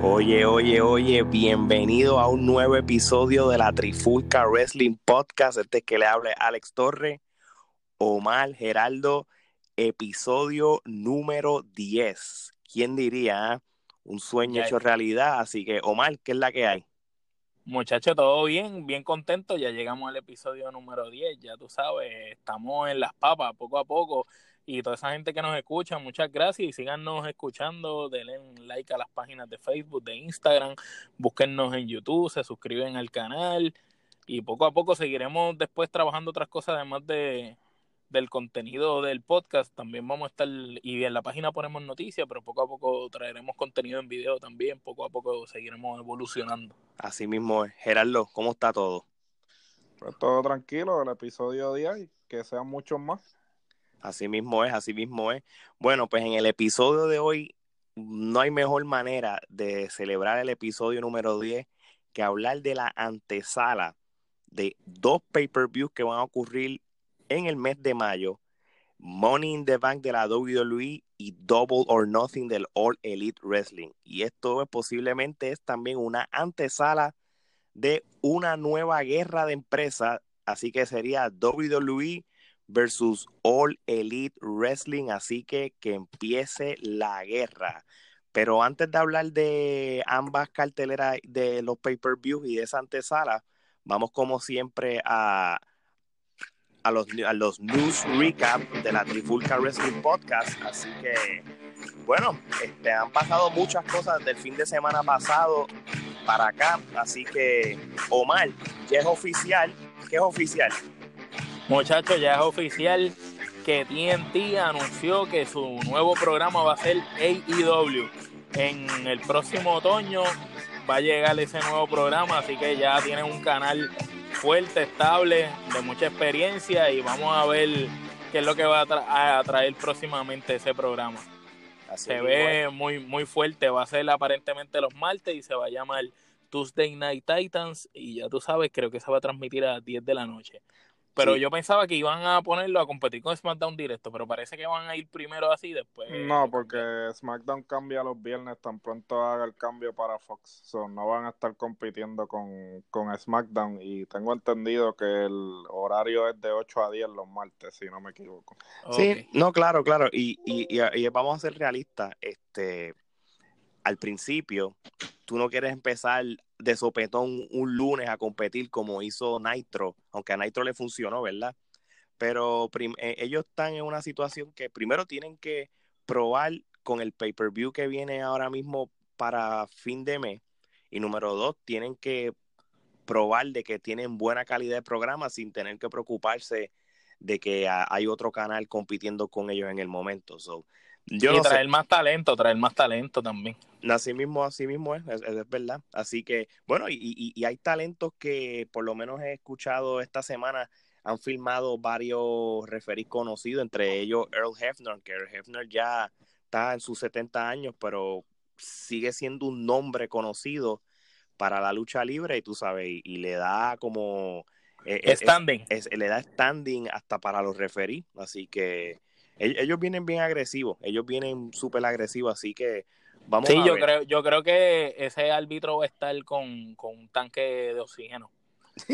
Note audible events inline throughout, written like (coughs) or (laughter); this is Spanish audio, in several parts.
Oye, oye, oye, bienvenido a un nuevo episodio de la Trifulca Wrestling Podcast. Este que le hable Alex Torre, Omar Geraldo, episodio número 10. ¿Quién diría? ah? Un sueño hecho realidad. Así que, Omar, ¿qué es la que hay? Muchachos, todo bien, bien contento. Ya llegamos al episodio número 10. Ya tú sabes, estamos en las papas poco a poco. Y toda esa gente que nos escucha, muchas gracias y síganos escuchando. Denle like a las páginas de Facebook, de Instagram. Búsquennos en YouTube, se suscriben al canal. Y poco a poco seguiremos después trabajando otras cosas además de, del contenido del podcast. También vamos a estar, y en la página ponemos noticias, pero poco a poco traeremos contenido en video también. Poco a poco seguiremos evolucionando. Así mismo es. Gerardo, ¿cómo está todo? Pues todo tranquilo, el episodio 10 y que sean muchos más. Así mismo es, así mismo es. Bueno, pues en el episodio de hoy no hay mejor manera de celebrar el episodio número 10 que hablar de la antesala de dos pay-per-views que van a ocurrir en el mes de mayo. Money in the Bank de la WWE y Double or Nothing del All Elite Wrestling. Y esto posiblemente es también una antesala de una nueva guerra de empresas. Así que sería WWE versus All Elite Wrestling. Así que que empiece la guerra. Pero antes de hablar de ambas carteleras de los pay-per-views y de esa antesala, vamos como siempre a, a, los, a los news recap de la Trifulca Wrestling Podcast. Así que, bueno, este, han pasado muchas cosas del fin de semana pasado para acá. Así que, Omar, ya es oficial. ¿Qué es oficial? Muchachos, ya es oficial que TNT anunció que su nuevo programa va a ser AEW. En el próximo otoño va a llegar ese nuevo programa, así que ya tienen un canal fuerte, estable, de mucha experiencia y vamos a ver qué es lo que va a, tra a traer próximamente ese programa. Así se ve muy muy fuerte, va a ser aparentemente los martes y se va a llamar Tuesday Night Titans y ya tú sabes, creo que se va a transmitir a las 10 de la noche. Pero Sí. yo pensaba que iban a ponerlo a competir con SmackDown directo, pero parece que van a ir primero así, después. No, porque SmackDown cambia los viernes tan pronto haga el cambio para Fox. So, no van a estar compitiendo con, con SmackDown y tengo entendido que el horario es de 8 a 10 los martes, si no me equivoco. Sí, no, claro, claro. Y, y, y, y vamos a ser realistas. Este, al principio, tú no quieres empezar de sopetón un lunes a competir como hizo Nitro, aunque a Nitro le funcionó, ¿verdad? Pero eh, ellos están en una situación que primero tienen que probar con el pay-per-view que viene ahora mismo para fin de mes. Y número dos, tienen que probar de que tienen buena calidad de programa sin tener que preocuparse de que hay otro canal compitiendo con ellos en el momento. Yo y no sé. traer más talento, traer más talento también. Así mismo, así mismo es, es, es verdad. Así que, bueno, y, y, y hay talentos que por lo menos he escuchado esta semana, han filmado varios referís conocidos, entre ellos Earl Hefner, que Earl Hefner ya está en sus 70 años, pero sigue siendo un nombre conocido para la lucha libre y tú sabes, y, le da como... eh, eh, Standing. es- le da standing hasta para los referís, así que ellos, vienen bien agresivos, ellos vienen súper agresivos, así que vamos Sí, a yo ver. creo, yo creo que ese árbitro va a estar con, con un tanque de oxígeno.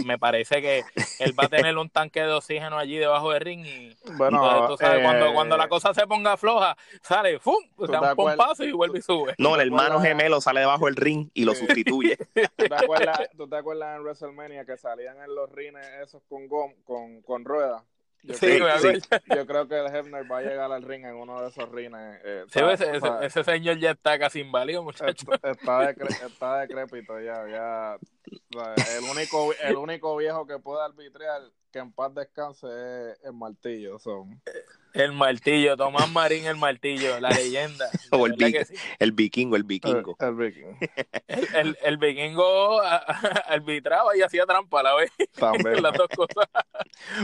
Me parece que él va a tener un tanque de oxígeno allí debajo del ring y Bueno, entonces, tú sabes, eh, cuando, cuando la cosa se ponga floja, sale, ¡fum! ¿Tú da un pompazo y vuelve y sube. No, el ¿Te hermano gemelo sale debajo del ring y lo sustituye. (laughs) ¿tú, te acuerdas, tú te acuerdas en WrestleMania que salían en los rines esos con, gom- con, con ruedas? Yo, Sí, creo, sí. yo creo que el Hefner va a llegar al ring en uno de esos rines. eh, Sí, está- ese, ese- señor ya está casi inválido, muchacho. Está, está, decre- está decrépito ya, ya. o sea, El único, el único viejo que puede arbitrar que en paz descanse es el martillo. Son. El martillo, Tomás Marín el martillo, la leyenda. (laughs) o el, el, vikingo, el vikingo. El, vikingo. El, el, vikingo arbitraba y hacía trampa a la vez. También. (laughs) Las dos cosas.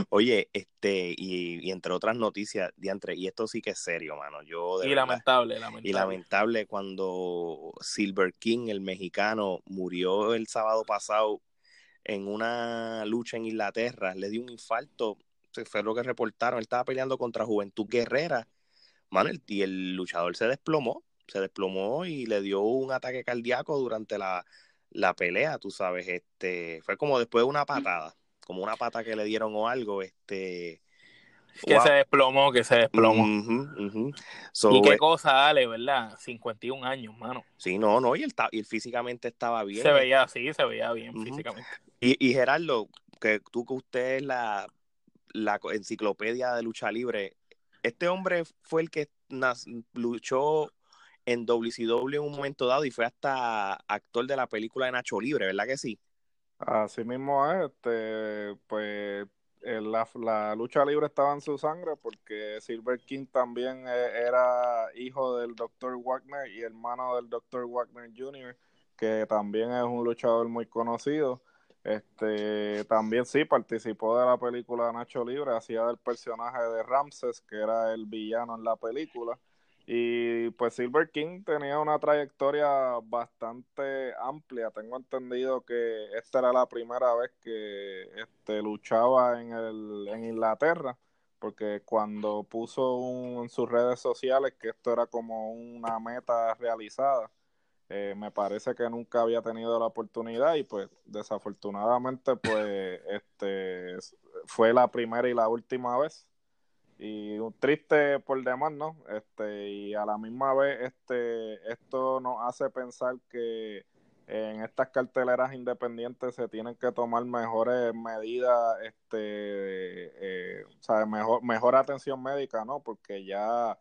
Oye, este, y, y, entre otras noticias, diantre, y esto sí que es serio, mano. Yo, y lamentable, lamentable. Y lamentable cuando Silver King, el mexicano, murió el sábado pasado en una lucha en Inglaterra, le dio un infarto fue lo que reportaron, él estaba peleando contra Juventud Guerrera, Manuel, y el luchador se desplomó, se desplomó y le dio un ataque cardíaco durante la, pelea, tú sabes, este, fue como después de una patada, como una pata que le dieron o algo, este... Que se desplomó, que se desplomó. y qué eh, cosa, dale, ¿verdad? 51 años, mano. Sí, no, no, y él, y físicamente estaba bien. Se veía así, se veía bien físicamente. Y, y Gerardo, que tú que usted es la la enciclopedia de lucha libre. Este hombre fue el que luchó en WCW en un momento dado y fue hasta actor de la película de Nacho Libre, ¿verdad que sí? Así mismo es, este, pues la, la, lucha libre estaba en su sangre porque Silver King también eh, era hijo del Dr. Wagner y hermano del Dr. Wagner Jr., que también es un luchador muy conocido. Este, también sí participó de la película Nacho Libre, hacía del personaje de Ramses, que era el villano en la película. Y pues Silver King tenía una trayectoria bastante amplia. Tengo entendido que esta era la primera vez que este, luchaba en, el, en Inglaterra, porque cuando puso en sus redes sociales que esto era como una meta realizada, eh, me parece que nunca había tenido la oportunidad y pues desafortunadamente pues este fue la primera y la última vez y un triste por demás no este y a la misma vez este esto nos hace pensar que en estas carteleras independientes se tienen que tomar mejores medidas este eh, o sea mejor mejor atención médica no porque ya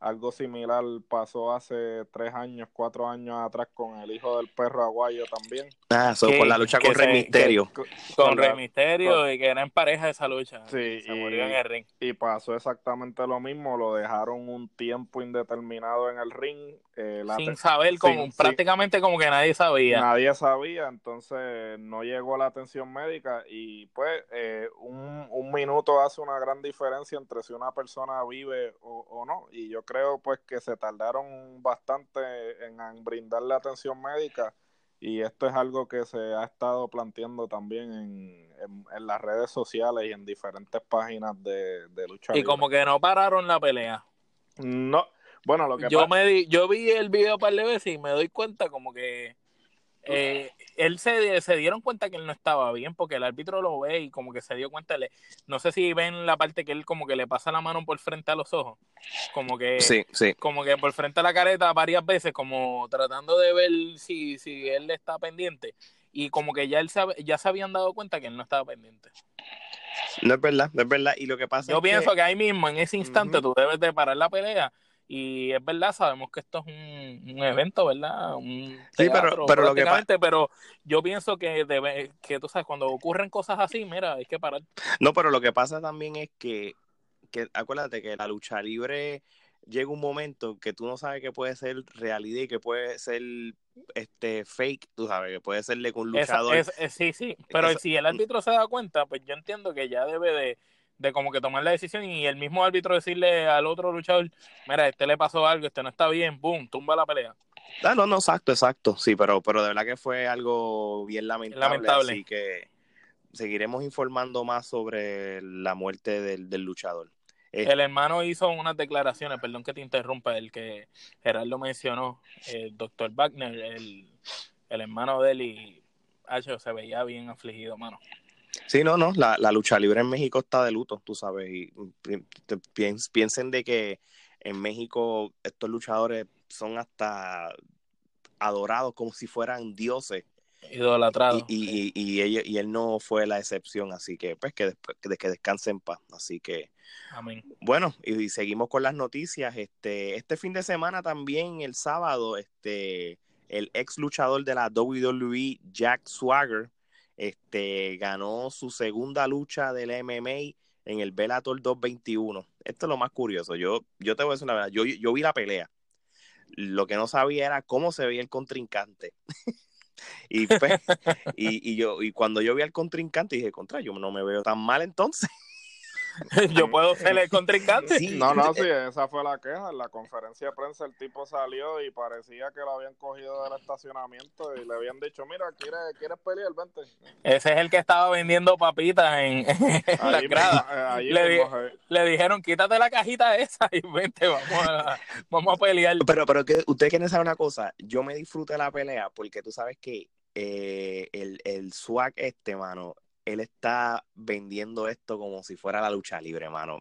algo similar pasó hace tres años, cuatro años atrás con el hijo del perro aguayo también. Ah, con la lucha con Rey Misterio. con, Rey Misterio y que era en pareja esa lucha. Sí, se y, murió en el ring. Y pasó exactamente lo mismo, lo dejaron un tiempo indeterminado en el ring. Eh, Sin saber, como, prácticamente como que nadie sabía. Nadie sabía, entonces no llegó la atención médica y pues eh, un, un minuto hace una gran diferencia entre si una persona vive o, o no. Y yo creo pues que se tardaron bastante en, brindarle atención médica y esto es algo que se ha estado planteando también en, en, las redes sociales y en diferentes páginas de, de lucha. Y como que no pararon la pelea. No, bueno, lo que yo me di, yo vi el video un par de veces y me doy cuenta como que eh, él se, se dieron cuenta que él no estaba bien porque el árbitro lo ve y como que se dio cuenta, le, no sé si ven la parte que él como que le pasa la mano por frente a los ojos, como que, sí, sí. como que por frente a la careta varias veces, como tratando de ver si, si él está pendiente y como que ya él ya se habían dado cuenta que él no estaba pendiente. No es verdad, no es verdad. Y lo que pasa Yo pienso que... ahí mismo, en ese instante, tú debes de parar la pelea y es verdad, sabemos que esto es un, evento, ¿verdad? Un sí, pero, pero lo que pero yo pienso que debe, que tú sabes, cuando ocurren cosas así, mira, hay que parar. No, pero lo que pasa también es que, que acuérdate que la lucha libre llega un momento que tú no sabes que puede ser realidad y que puede ser este fake, tú sabes, que puede serle con un luchador. sí, sí, pero si el árbitro se da cuenta, pues yo entiendo que ya debe de de como que tomar la decisión y el mismo árbitro decirle al otro luchador, mira, este le pasó algo, este no está bien, boom, tumba la pelea. Ah, no, no, exacto, exacto, sí, pero, pero de verdad que fue algo bien lamentable, así que seguiremos informando más sobre la muerte del, luchador. Eh, el hermano hizo unas declaraciones, perdón que te interrumpa, el que Gerardo mencionó, el doctor Wagner, el, el hermano de él y H, se veía bien afligido, mano. Sí, no, no, la, la, lucha libre en México está de luto, tú sabes, y piensen de que en México estos luchadores son hasta adorados como si fueran dioses. Idolatrados. Y, y, y, y, él no fue la excepción, así que pues que, que, que descanse en paz. Así que, Amén. bueno, y, seguimos con las noticias. Este, este fin de semana también, el sábado, este, el ex luchador de la WWE, Jack Swagger, este, ganó su segunda lucha del MMA en el Bellator 221. Esto es lo más curioso. Yo, yo te voy a decir una verdad. Yo, yo vi la pelea. Lo que no sabía era cómo se veía el contrincante. (laughs) y, pues, (laughs) y, y, yo, y cuando yo vi al contrincante dije, contra, yo no me veo tan mal entonces. (laughs) yo puedo ser el (laughs) contrincante. Sí, no, no, sí, esa fue la queja. En la conferencia de prensa el tipo salió y parecía que lo habían cogido del estacionamiento y le habían dicho, mira, ¿quieres, ¿quieres pelear? Vente. Ese es el que estaba vendiendo papitas en, (laughs) en la grada. Eh, le, le, dijeron, quítate la cajita esa y vente, vamos a, vamos a pelear. Pero, pero que ustedes quieren saber una cosa, yo me disfruté la pelea porque tú sabes que eh, el, el swag este, mano, él está vendiendo esto como si fuera la lucha libre, mano.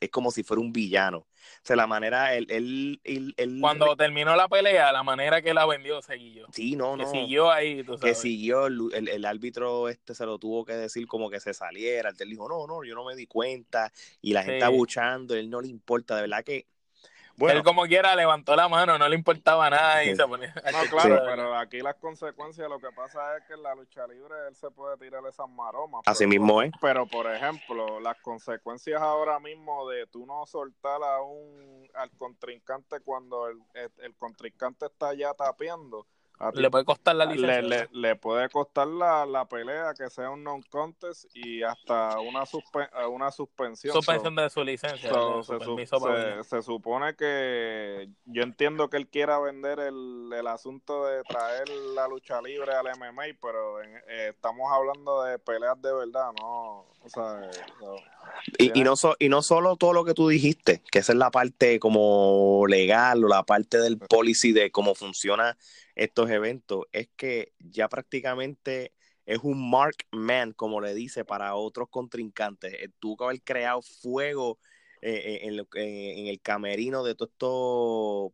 Es como si fuera un villano. O sea, la manera, él, él, él, Cuando terminó la pelea, la manera que la vendió, siguió. Sí, no, que no. siguió ahí, tú sabes. Que siguió, el, el, árbitro este se lo tuvo que decir como que se saliera. Él dijo, no, no, yo no me di cuenta. Y la gente sí. abuchando, él no le importa. De verdad que bueno, él como quiera levantó la mano, no le importaba nada y se ponía... No, (laughs) claro, sí. pero aquí las consecuencias, lo que pasa es que en la lucha libre él se puede tirar esas maromas. Así pero, mismo es. Pero, por ejemplo, las consecuencias ahora mismo de tú no soltar a un al contrincante cuando el, el, el contrincante está ya tapeando, le puede costar la licencia. Le, le, le puede costar la, la, pelea, que sea un non-contest y hasta una, suspe una suspensión. Suspensión so, de su licencia. So, se, su se, se, supone que yo entiendo que él quiera vender el, el, asunto de traer la lucha libre al MMA, pero en, eh, estamos hablando de peleas de verdad, ¿no? O sea, no. Y, y, no so, y no solo todo lo que tú dijiste, que esa es la parte como legal o la parte del policy de cómo funciona estos eventos, es que ya prácticamente es un mark man, como le dice, para otros contrincantes. Tuvo que haber creado fuego eh, en, en, en, el camerino de todos estos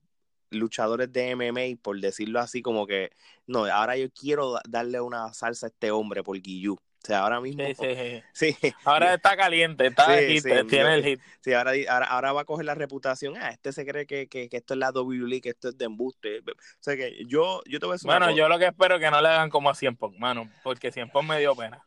luchadores de MMA, por decirlo así, como que, no, ahora yo quiero darle una salsa a este hombre por Guillú. O sea, ahora mismo. Sí, sí, sí. (laughs) sí. Ahora (laughs) está caliente, está hit, sí, tiene el hit. Sí, ahora, ahora, ahora, va a coger la reputación. Ah, este se cree que, que, que, esto es la WWE, que esto es de embuste. O sea, que yo, yo te voy a decir. Bueno, yo lo que espero es que no le hagan como a Cien Pong, mano, porque Cien Pong me dio pena.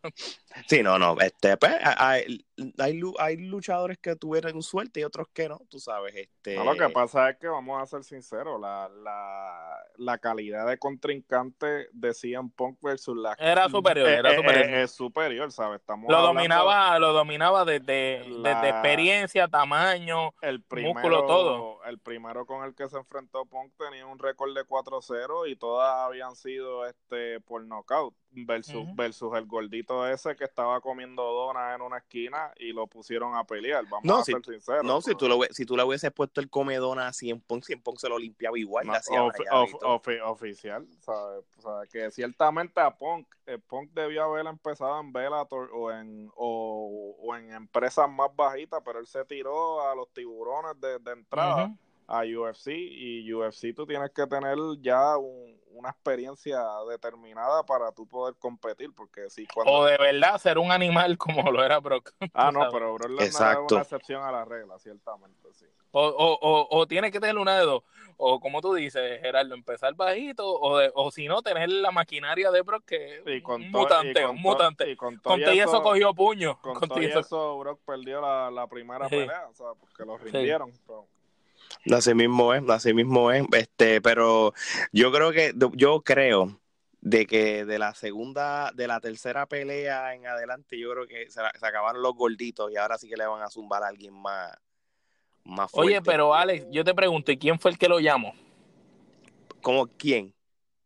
Sí, no, no. Este, pues, hay, hay, hay luchadores que tuvieron suerte y otros que no, tú sabes. Este... No, lo que pasa es que, vamos a ser sinceros, la, la, la calidad de contrincante de CM Punk versus la. Era superior, era es, superior. Es, es superior, ¿sabes? Estamos lo dominaba, lo dominaba desde, la, desde experiencia, tamaño, el primero, músculo, todo. El primero con el que se enfrentó Punk tenía un récord de 4-0 y todas habían sido este por knockout versus, uh -huh. versus el gordito ese que estaba comiendo donas en una esquina y lo pusieron a pelear. Vamos no, a si, ser sinceros. No, si tú, lo, si tú le hubieses puesto el comedona a 100 Pong, 100 Pong se lo limpiaba igual. No, of, of, of, oficial, ¿sabes? O sea, que ciertamente a Punk, eh, Punk debió haber empezado en Bellator o en, o, o, en empresas más bajitas, pero él se tiró a los tiburones de, de entrada. Uh -huh a UFC y UFC tú tienes que tener ya un, una experiencia determinada para tú poder competir porque si cuando... o de verdad ser un animal (laughs) como lo era Brock. Ah no (laughs) pero Brock es una excepción a la regla ciertamente sí. O, o, o, o tiene que tener una de dos. O como tú dices Gerardo empezar bajito o, de, o si no tener la maquinaria de Brock que y con un mutante y con un mutante. y con, con, todo y eso, eso cogió puño con, con todo y eso. Brock perdió la, la primera sí. pelea o sea porque lo rindieron sí. pero... Así mismo es, así mismo es, este, pero yo creo que, yo creo de que de la segunda, de la tercera pelea en adelante, yo creo que se, se acabaron los gorditos y ahora sí que le van a zumbar a alguien más, más fuerte. Oye, pero Alex, yo te pregunto, ¿y quién fue el que lo llamó? ¿Cómo quién?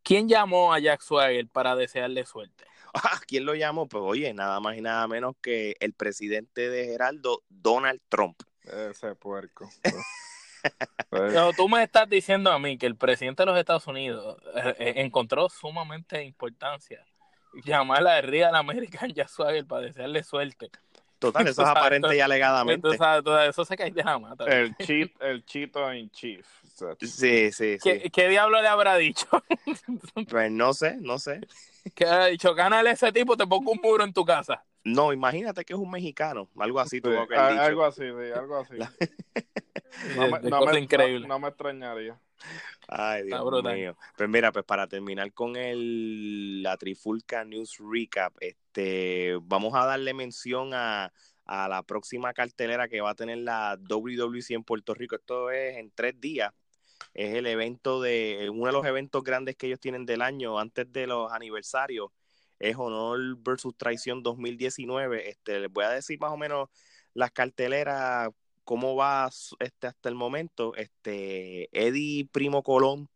¿Quién llamó a Jack Swagger para desearle suerte? (laughs) Ah, ¿Quién lo llamó? Pues oye, nada más y nada menos que el presidente de Geraldo, Donald Trump. Ese puerco. (laughs) Pero tú me estás diciendo a mí que el presidente de los Estados Unidos eh, encontró sumamente importancia llamar a Real American Swagger para desearle suerte. Total, eso es aparente y alegadamente. Tú sabes, eso se cae de la mata. El cheat, el chito en chief. Sí, sí, sí. ¿Qué, ¿Qué, diablo le habrá dicho? (laughs) Pues no sé, no sé. ¿Qué ha dicho? Gánale ese tipo, te pongo un muro en tu casa. No, imagínate que es un mexicano, algo así tuvo que dicho. Algo así, sí, algo así. (laughs) no, me, no, me, increíble. No, no, me extrañaría. Ay, Dios mío. Pues mira, pues para terminar con el la Trifulca News Recap, este vamos a darle mención a, a la próxima cartelera que va a tener la WWC en Puerto Rico. Esto es en tres días. Es el evento de, uno de los eventos grandes que ellos tienen del año antes de los aniversarios. Es Honor versus Traición 2019. Este, les voy a decir más o menos las carteleras, cómo va este, hasta el momento. Este, Eddie Primo Colón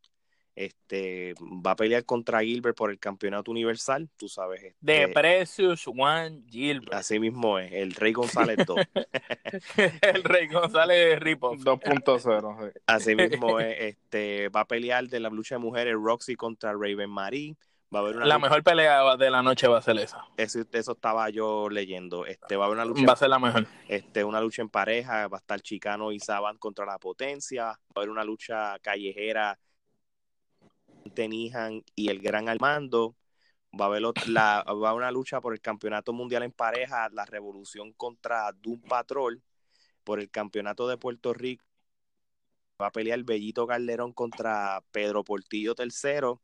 este va a pelear contra Gilbert por el campeonato universal, tú sabes. Este, de Precious One Gilbert. Así mismo es, el Rey González 2. (laughs) el Rey González Ripo 2.0. Así mismo (laughs) es, este va a pelear de la lucha de mujeres Roxy contra Raven Marie. Va a haber una la mejor pelea de la noche va a ser esa. Eso, eso estaba yo leyendo. Este va a haber una lucha. Va a ser la mejor. Este, una lucha en pareja, va a estar Chicano y Saban contra la potencia. Va a haber una lucha callejera Tenijan y el Gran Armando. Va a haber la, va una lucha por el campeonato mundial en pareja, la revolución contra Doom Patrol, por el campeonato de Puerto Rico. Va a pelear Bellito Calderón contra Pedro Portillo III.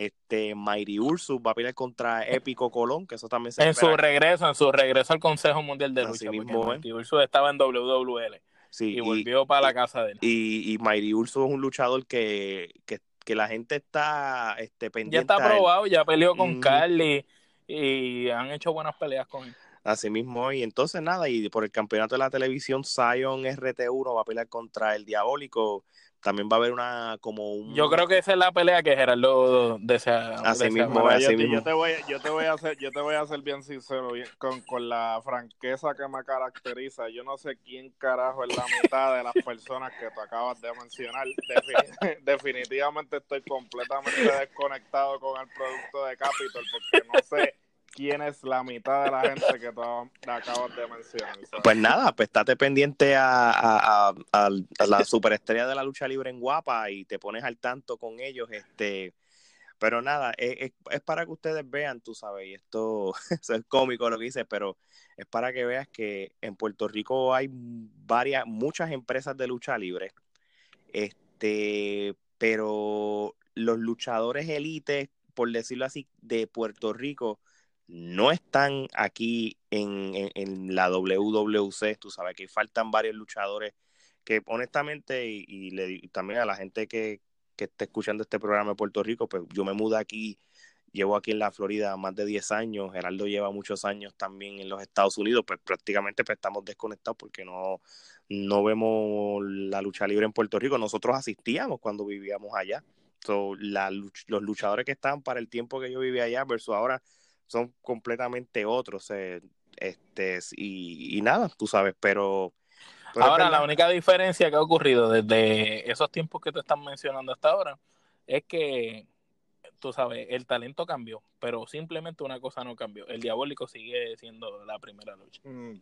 Este Mayri Ursus va a pelear contra Épico Colón, que eso también se En su regreso, en su regreso al Consejo Mundial de Lucha. Mismo, Ursus estaba en WWL. y volvió para la casa de él. Y, y Mayri Ursus es un luchador que, que que la gente está este, pendiente. Ya está probado, ya peleó con Carly y han hecho buenas peleas con él. Así mismo, y entonces nada, y por el campeonato de la televisión, Zion RT1 va a pelear contra el Diabólico también va a haber una como un... yo creo que esa es la pelea que Gerardo desea así mismo, así yo, mismo. Yo, te voy, yo te voy a hacer yo te voy a hacer bien sincero con, con la franqueza que me caracteriza yo no sé quién carajo es la mitad de las personas que tú acabas de mencionar (laughs) definitivamente estoy completamente desconectado con el producto de Capitol porque no sé quién es la mitad de la gente que acabas de mencionar. Pues nada, pues estate pendiente a, la superestrella de la lucha libre en Guapa y te pones al tanto con ellos. este Pero nada, es, para que ustedes vean, tú sabes, y esto, (laughs) es cómico lo que dices, pero es para que veas que en Puerto Rico hay varias, muchas empresas de lucha libre, este, pero los luchadores élites, por decirlo así, de Puerto Rico, no están aquí en, en, la WWC, tú sabes que faltan varios luchadores que honestamente y, le, también a la gente que, que esté escuchando este programa de Puerto Rico, pues yo me mudé aquí, llevo aquí en la Florida más de 10 años, Geraldo lleva muchos años también en los Estados Unidos, pues prácticamente pues, estamos desconectados porque no, no vemos la lucha libre en Puerto Rico, nosotros asistíamos cuando vivíamos allá. So, la, los luchadores que estaban para el tiempo que yo vivía allá versus ahora son completamente otros. Eh, este, y, nada, tú sabes, pero... ahora, la única diferencia que ha ocurrido desde esos tiempos que te están mencionando hasta ahora es que, tú sabes, el talento cambió, pero simplemente una cosa no cambió. El diabólico sigue siendo la primera lucha. Mm,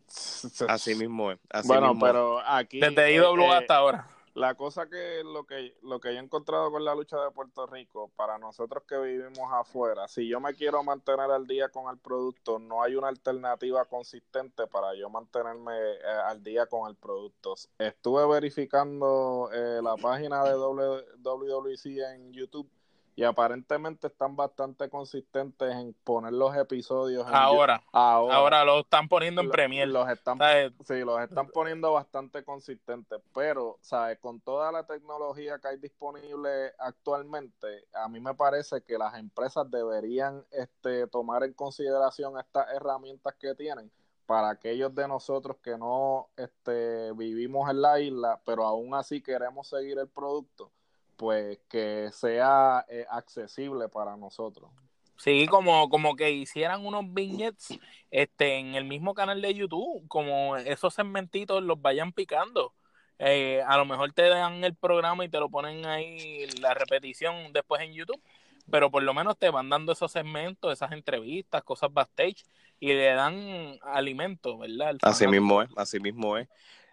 así mismo es. bueno, pero aquí... Desde IW eh, hasta ahora. La cosa que lo que lo que yo he encontrado con la lucha de Puerto Rico, para nosotros que vivimos afuera, si yo me quiero mantener al día con el producto, no hay una alternativa consistente para yo mantenerme eh, al día con el producto. Estuve verificando eh, la página de WWC en YouTube y aparentemente están bastante consistentes en poner los episodios. ahora, ahora, ahora, lo están poniendo en Premiere. Los están, sí, los están poniendo bastante consistentes, pero, ¿sabes? Con toda la tecnología que hay disponible actualmente, a mí me parece que las empresas deberían este, tomar en consideración estas herramientas que tienen para aquellos de nosotros que no este, vivimos en la isla, pero aún así queremos seguir el producto pues que sea eh, accesible para nosotros. Sí, como, como que hicieran unos vignettes este, en el mismo canal de YouTube, como esos segmentitos los vayan picando. Eh, a lo mejor te dan el programa y te lo ponen ahí la repetición después en YouTube, pero por lo menos te van dando esos segmentos, esas entrevistas, cosas backstage y le dan alimento, ¿verdad? Así mismo es, así mismo es.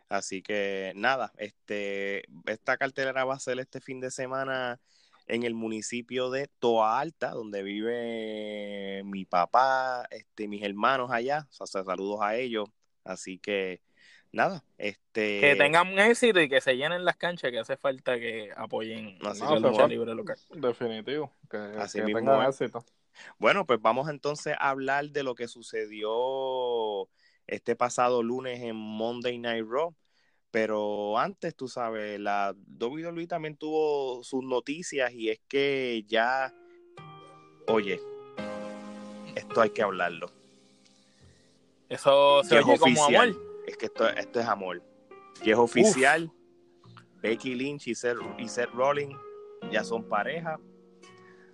Así que nada, este, esta cartelera va a ser este fin de semana en el municipio de Toa Alta, donde vive mi papá, este, mis hermanos allá. O sea, saludos a ellos. Así que nada, este... Que tengan éxito y que se llenen las canchas, que hace falta que apoyen No, la lucha libre local. Definitivo. Que, Así que mismo tengan éxito. Bueno, pues vamos entonces a hablar de lo que sucedió este pasado lunes en Monday Night Raw. Pero antes, tú sabes, la WWE también tuvo sus noticias y es que ya, oye, esto hay que hablarlo. Eso se es oye como oficial. amor. Es que esto, esto es amor. Y es oficial. Becky Lynch y Seth, y Seth Rollins ya son pareja.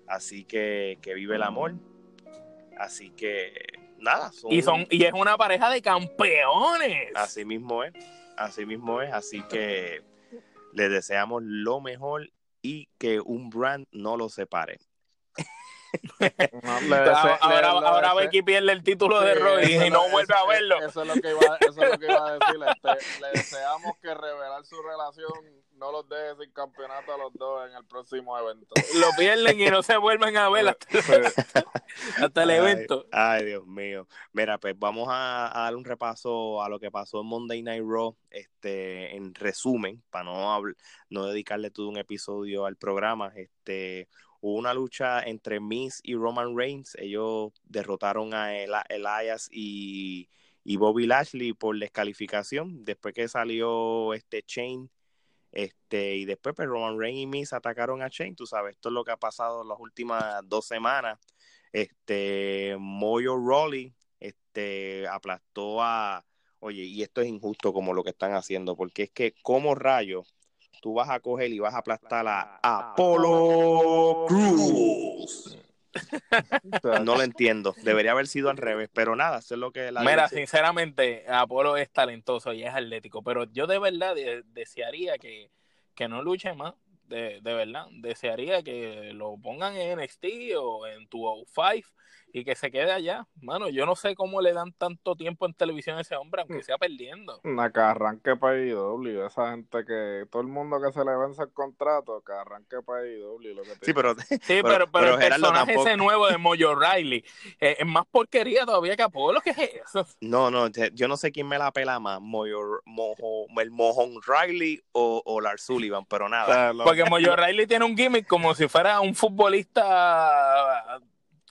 Así que que vive el amor. Así que nada. Son, Y, son, y es una pareja de campeones. Así mismo es. Así mismo es. Así que les deseamos lo mejor y que un brand no lo separe. No, le Ahora, ahora, le- ahora dese- Becky pierde el título de Raw y no vuelve a verlo. Eso es lo que iba, eso es lo que iba a decir. Este, le deseamos que revelar su relación no los deje sin campeonato a los dos en el próximo evento. Lo pierden y no se vuelven a ver hasta, el Ay, evento. Ay, Dios mío. Mira, pues vamos a, a dar un repaso a lo que pasó en Monday Night Raw, este, en resumen, para no no dedicarle todo un episodio al programa. Este, hubo una lucha entre Miz y Roman Reigns. Ellos derrotaron a El- Elias y, Bobby Lashley por descalificación. Después que salió este Chain. Este, y después pues, Roman Reigns y Miz atacaron a Chain, tú sabes, esto es lo que ha pasado en las últimas dos semanas este Moyo Rawley este aplastó a oye y esto es injusto como lo que están haciendo porque es que como rayo tú vas a coger y vas a aplastar a Apolo Cruz no lo entiendo debería haber sido al revés pero nada eso es lo que la Mira, dice. sinceramente, Apolo es talentoso y es atlético, pero yo de verdad de- desearía que, que no luche más. De, de verdad, desearía que lo pongan en NXT o en 205 y que se quede allá. Mano, yo no sé cómo le dan tanto tiempo en televisión a ese hombre, Mm. aunque sea perdiendo. Una que arranque para IW, esa gente que todo el mundo que se le vence el contrato, que arranque para IW. Lo que te sí pero (laughs) Sí, Pero- pero, pero, pero el personaje tampoco- ese nuevo de Mojo Riley eh, es más porquería todavía que Apolo. ¿Qué es eso? no no yo no sé quién me la pela más Moyo, Mojo, el Mojón Riley o, o Lars Sullivan pero o nada sea, lo- Porque Mojo Riley tiene un gimmick como si fuera un futbolista,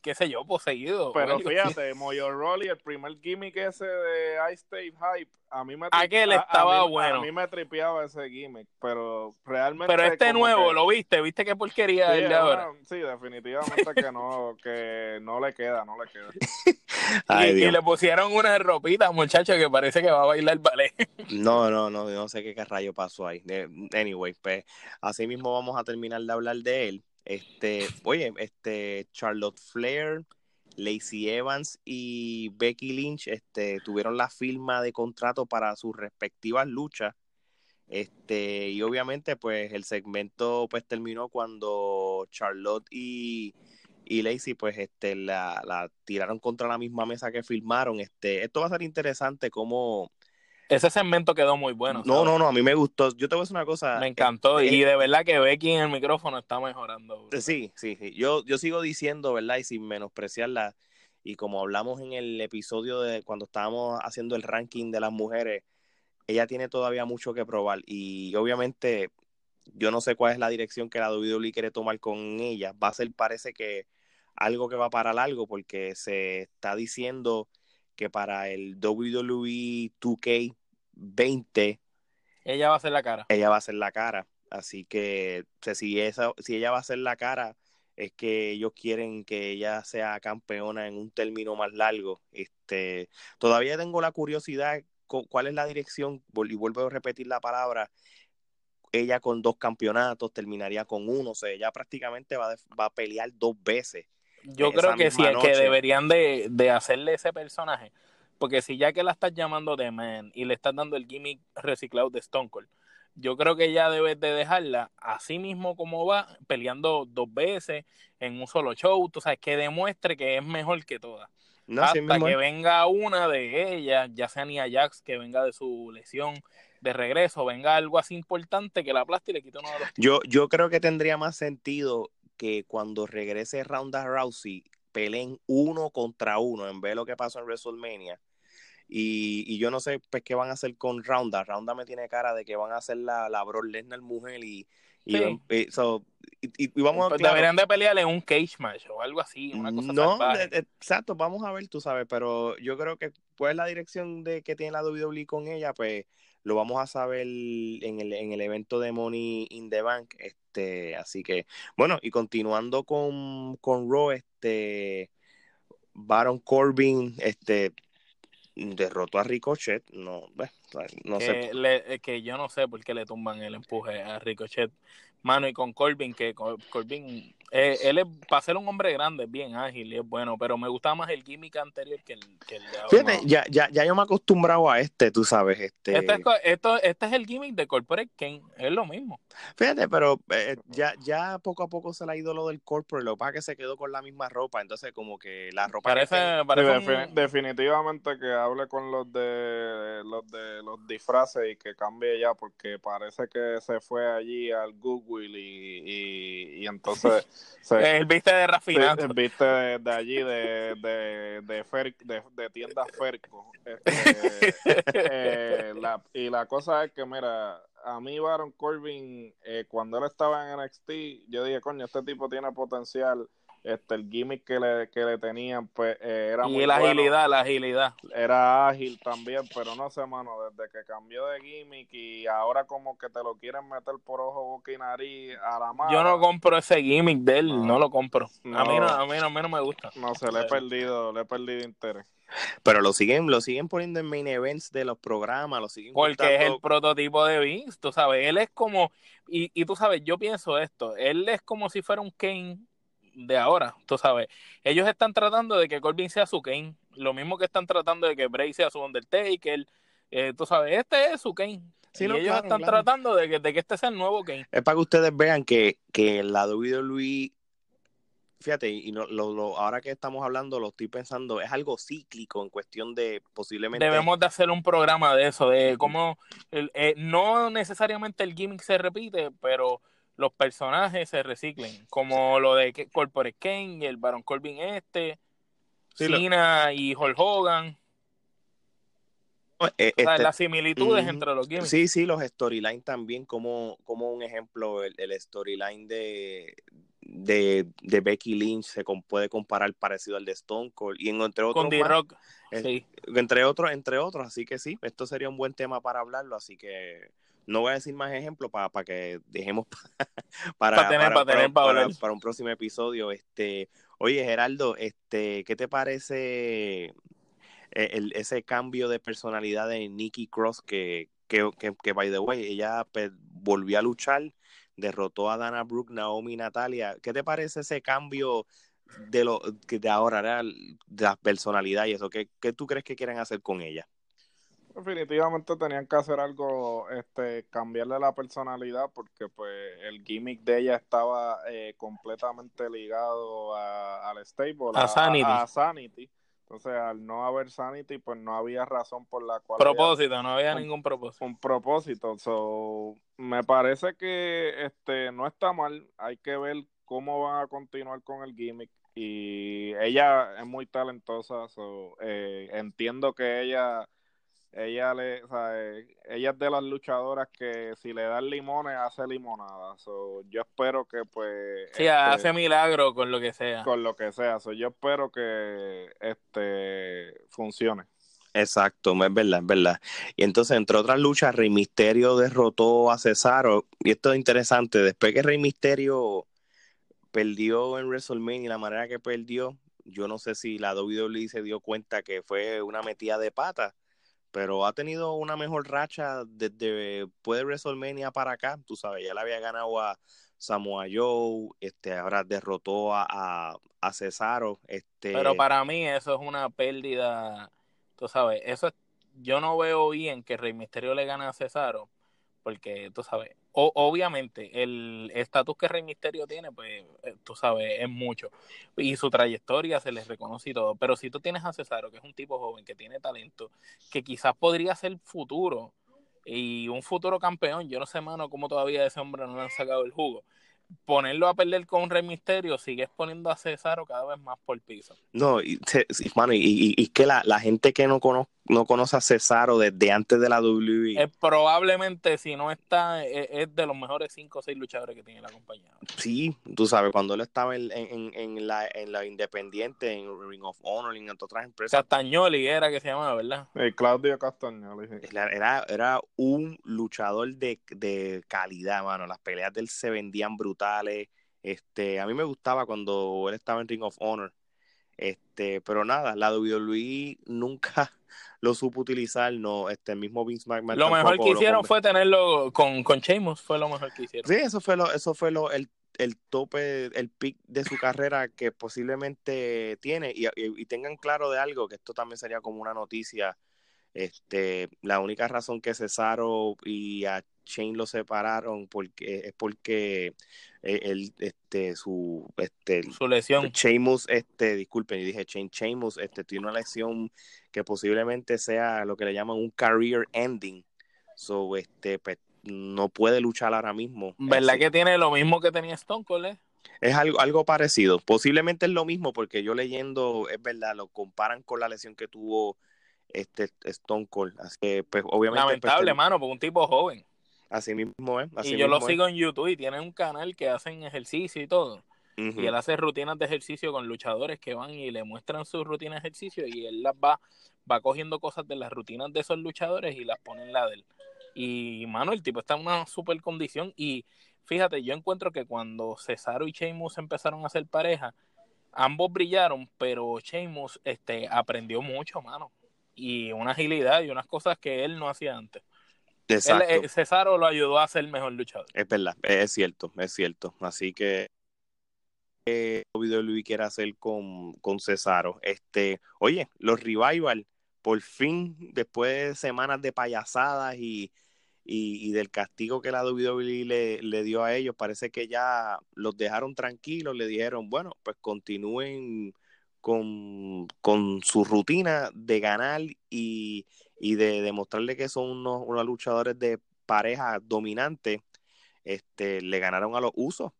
qué sé yo, poseído. Pero fíjate, Moyo Rawley, el primer gimmick ese de I Stay Hype, a mí me Aquel a- a estaba mí- bueno. A mí me tripeaba ese gimmick, pero realmente. Pero este nuevo, que- ¿lo viste? ¿Viste qué porquería Sí, el de es ahora? sí, definitivamente que no, que no le queda, no le queda. (laughs) Ay, y, y le pusieron una ropita, muchacho, que parece que va a bailar ballet. (laughs) No, no, no, no sé qué, qué rayo pasó ahí. Anyway, pues así mismo vamos a terminar de hablar de él. Este, oye, este Charlotte Flair, Lacey Evans y Becky Lynch este, tuvieron la firma de contrato para sus respectivas luchas. Este, y obviamente, pues el segmento pues terminó cuando Charlotte y, y Lacey pues este la, la tiraron contra la misma mesa que filmaron. Este, esto va a ser interesante como Ese segmento quedó muy bueno. no, ¿sabes? no, no, a mí me gustó. Yo te voy a decir una cosa. Me encantó. eh, y de verdad que Becky en el micrófono está mejorando. bro. eh, Sí, sí, sí. Yo, yo sigo diciendo, ¿verdad? Y sin menospreciarla. Y como hablamos en el episodio de cuando estábamos haciendo el ranking de las mujeres, ella tiene todavía mucho que probar. Y obviamente, yo no sé cuál es la dirección que la WWE quiere tomar con ella. Va a ser, parece que algo que va para largo, porque se está diciendo que para el WWE 2K20 Ella va a hacer la cara. ella va a ser la cara. Así que o sea, si, esa, si ella va a ser la cara, es que ellos quieren que ella sea campeona en un término más largo. Este, todavía tengo la curiosidad cu- cuál es la dirección, y vuelvo a repetir la palabra. Ella con dos campeonatos terminaría con uno, o sea, ella prácticamente va, de- va a pelear dos veces. Yo creo que sí, es que deberían de, de hacerle ese personaje. Porque si ya que la estás llamando The Man y le estás dando el gimmick reciclado de Stone Cold, yo creo que ya debes de dejarla así mismo como va, peleando dos veces en un solo show, tú sabes, que demuestre que es mejor que todas. No, Hasta mismo que venga una de ellas, ya sea Nia Jax, que venga de su lesión de regreso, venga algo así importante que la aplaste y le quite uno de los Yo, yo creo que tendría más sentido que cuando regrese Ronda Rousey peleen uno contra uno en vez de lo que pasó en WrestleMania Y, y, yo no sé pues qué van a hacer con Ronda. Ronda me tiene cara de que van a hacer la, la Brock Lesnar mujer y, y, Sí. y- so, y- y vamos a Pues claro, Deberían de pelear en un cage match o algo así, una cosa no, de- de- exacto, vamos a ver, tú sabes, pero yo creo que pues la dirección de que tiene la WWE con ella, pues lo vamos a saber en el, en el evento de Money in the Bank, este, así que, bueno, y continuando con, con Raw, este, Baron Corbin, este, derrotó a Ricochet, no, bueno, no que, sé, le- eh, que yo no sé por qué le tumban el empuje a Ricochet. Mano, y con Corbin, que Cor- Corbin, eh, él es, para ser un hombre grande, es bien ágil y es bueno, pero me gustaba más el gimmick anterior que el, que el de ahora. fíjate, ya, ya, ya yo me he acostumbrado a este, tú sabes, este, Este es, esto, este es el gimmick de Corporate Kane, es lo mismo. Fíjate, pero eh, ya, ya poco a poco se le ha ido lo del corporate, lo que pasa es que se quedó con la misma ropa, entonces como que la ropa que Parece, Sí, un- definitivamente que hable con los de los de los disfraces y que cambie ya porque parece que se fue allí al Goodwill y, y, y entonces (laughs) el viste de se- rafinado. viste de, de allí de de, de, Fer- de, de tiendas Ferco Este, (laughs) eh, la- y la cosa es que mira a mí Baron Corbin eh, cuando él estaba en NXT yo dije coño este tipo tiene potencial este el gimmick que le, que le tenían pues eh, era muy y la bueno agilidad, la agilidad. era ágil también, pero no sé, mano, desde que cambió de gimmick y ahora como que te lo quieren meter por ojo, boca y nariz a la mano. Yo no compro ese gimmick de él, No. no, lo compro. A, mí No. a, mí no, a mí no me gusta. No sé, le he perdido, le he perdido interés. pero lo siguen, lo siguen poniendo en main events de los programas, lo siguen Porque es el prototipo de Vince, tú sabes, él es como, y, y tú sabes, yo pienso esto, él es como si fuera un Kane de ahora, tú sabes, ellos están tratando de que Corbin sea su Kane, lo mismo que están tratando de que Bray sea su Undertaker, eh, tú sabes, este es su Kane, Sí, y no, ellos claro, están claro. tratando de que, de que este sea el nuevo Kane. Es para que ustedes vean que, que la WWE, fíjate, y no, lo, lo- ahora que estamos hablando, lo estoy pensando, es algo cíclico en cuestión de posiblemente... Debemos de hacer un programa de eso, de cómo el- eh, no necesariamente el gimmick se repite, pero los personajes se reciclen, como lo de Corporate Kane y el Baron Corbin este, Sí, lo- Cena y Hulk Hogan, eh, o sea, este- las similitudes entre los gimmicks. Sí, sí, los storylines también, como, como un ejemplo, el, el storyline de, de, de Becky Lynch se com- puede comparar parecido al de Stone Cold y en, entre otros con más, D-Rock. eh, Sí. entre otros, entre otros, así que sí, esto sería un buen tema para hablarlo, así que no voy a decir más ejemplos para, que dejemos (laughs) para, Pa' tener- pa' tener pa' para- un próximo episodio. Este, oye, Geraldo, este, ¿qué te parece eh, el- ese cambio de personalidad de Nikki Cross que, que, que, que, by the way, ella pues, volvió a luchar, derrotó a Dana Brooke, Naomi, Natalia. ¿Qué te parece ese cambio de lo que de ahora, de la personalidad y eso? ¿Qué, ¿Qué tú crees que quieren hacer con ella? Definitivamente tenían que hacer algo, este, cambiarle la personalidad porque pues el gimmick de ella estaba eh, completamente ligado a- al stable, A Sanity. a Sanity. Entonces al no haber Sanity pues no había razón por la cual Propósito, no había Un- ningún propósito. un propósito. So, me parece que este no está mal. Hay que ver cómo van a continuar con el gimmick. Y ella es muy talentosa. So, eh, entiendo que ella, ella le, o sea, eh, ella es de las luchadoras que si le dan limones hace limonada. So, yo espero que pues Sí, este, hace milagro con lo que sea. con lo que sea. So, yo espero que este funcione. Exacto, es verdad, es verdad. Y entonces, entre otras luchas, Rey Misterio derrotó a Cesaro. Y esto es interesante, después que Rey Misterio perdió en WrestleMania, la manera que perdió, yo no sé si la WWE se dio cuenta que fue una metida de pata, pero ha tenido una mejor racha desde después de WrestleMania para acá. Tú sabes, ya le había ganado a Samoa Joe, este, ahora derrotó a, a, a Cesaro. Este, Pero para mí eso es una pérdida, tú sabes, eso es, yo no veo bien que Rey Misterio le gane a Cesaro, porque tú sabes, o- obviamente el estatus que Rey Misterio tiene, pues eh, tú sabes, es mucho, y su trayectoria se les reconoce y todo, pero si tú tienes a Cesaro, que es un tipo joven, que tiene talento, que quizás podría ser futuro, y un futuro campeón, yo no sé, mano, cómo todavía ese hombre no le han sacado el jugo. Ponerlo a perder con Rey Misterio, sigues poniendo a Cesaro cada vez más por piso. No, y, mano, y, y, que la, la gente que no conoce, no conoce a Cesaro desde antes de la WWE. Eh, probablemente, si no está, es, es, de los mejores 5 o 6 luchadores que tiene la compañía. Sí, tú sabes, cuando él estaba en, en, en, la, en la Independiente, en Ring of Honor, en otras empresas. Castagnoli era que se llamaba, ¿verdad? Eh, Claudio Castagnoli. Era, era un luchador de, de calidad, mano. Las peleas de él se vendían brutales. Este, a mí me gustaba cuando él estaba en Ring of Honor. Este, pero nada, la WWE nunca lo supo utilizar, no, este mismo Vince McMahon. Lo mejor que hicieron fue tenerlo con, con Sheamus, fue lo mejor que hicieron. Sí, eso fue lo, eso fue lo, el, el tope, el pick de su carrera que posiblemente tiene. Y, y, y, tengan claro de algo, que esto también sería como una noticia. Este, la única razón que Cesaro y a Shane lo separaron porque es porque él, este, su, este, su lesión. Sheamus, este, disculpen, dije Shane Sheamus, este, tiene una lesión que posiblemente sea lo que le llaman un career ending. So, este, pues, no puede luchar ahora mismo. ¿Verdad que tiene lo mismo que tenía Stone Cold? Eh? Es algo, algo parecido. Posiblemente es lo mismo porque yo leyendo, es verdad, lo comparan con la lesión que tuvo este Stone Cold. Así que, pues, obviamente. Lamentable, pues, mano, por un tipo joven. Así mismo es. Así y yo mismo lo sigo en YouTube y tiene un canal que hacen ejercicio y todo. Uh -huh. Y él hace rutinas de ejercicio con luchadores que van y le muestran sus rutinas de ejercicio y él las va, va cogiendo cosas de las rutinas de esos luchadores y las pone en la de él. Y, mano, el tipo está en una super condición. Y fíjate, yo encuentro que cuando Cesaro y Sheamus empezaron a ser pareja, ambos brillaron, pero Sheamus este, aprendió mucho, mano. Y una agilidad y unas cosas que él no hacía antes. Exacto. Él, eh, Cesaro lo ayudó a ser mejor luchador. Es verdad, es cierto, es cierto. Así que eh, WWE quiere hacer con, con Cesaro. Este, oye, los revival, por fin, después de semanas de payasadas y, y, y del castigo que la WWE le, le, dio a ellos, parece que ya los dejaron tranquilos, le dijeron, bueno, pues continúen con, con su rutina de ganar y, y de demostrarle que son unos, unos luchadores de pareja dominantes, este, le ganaron a los usos,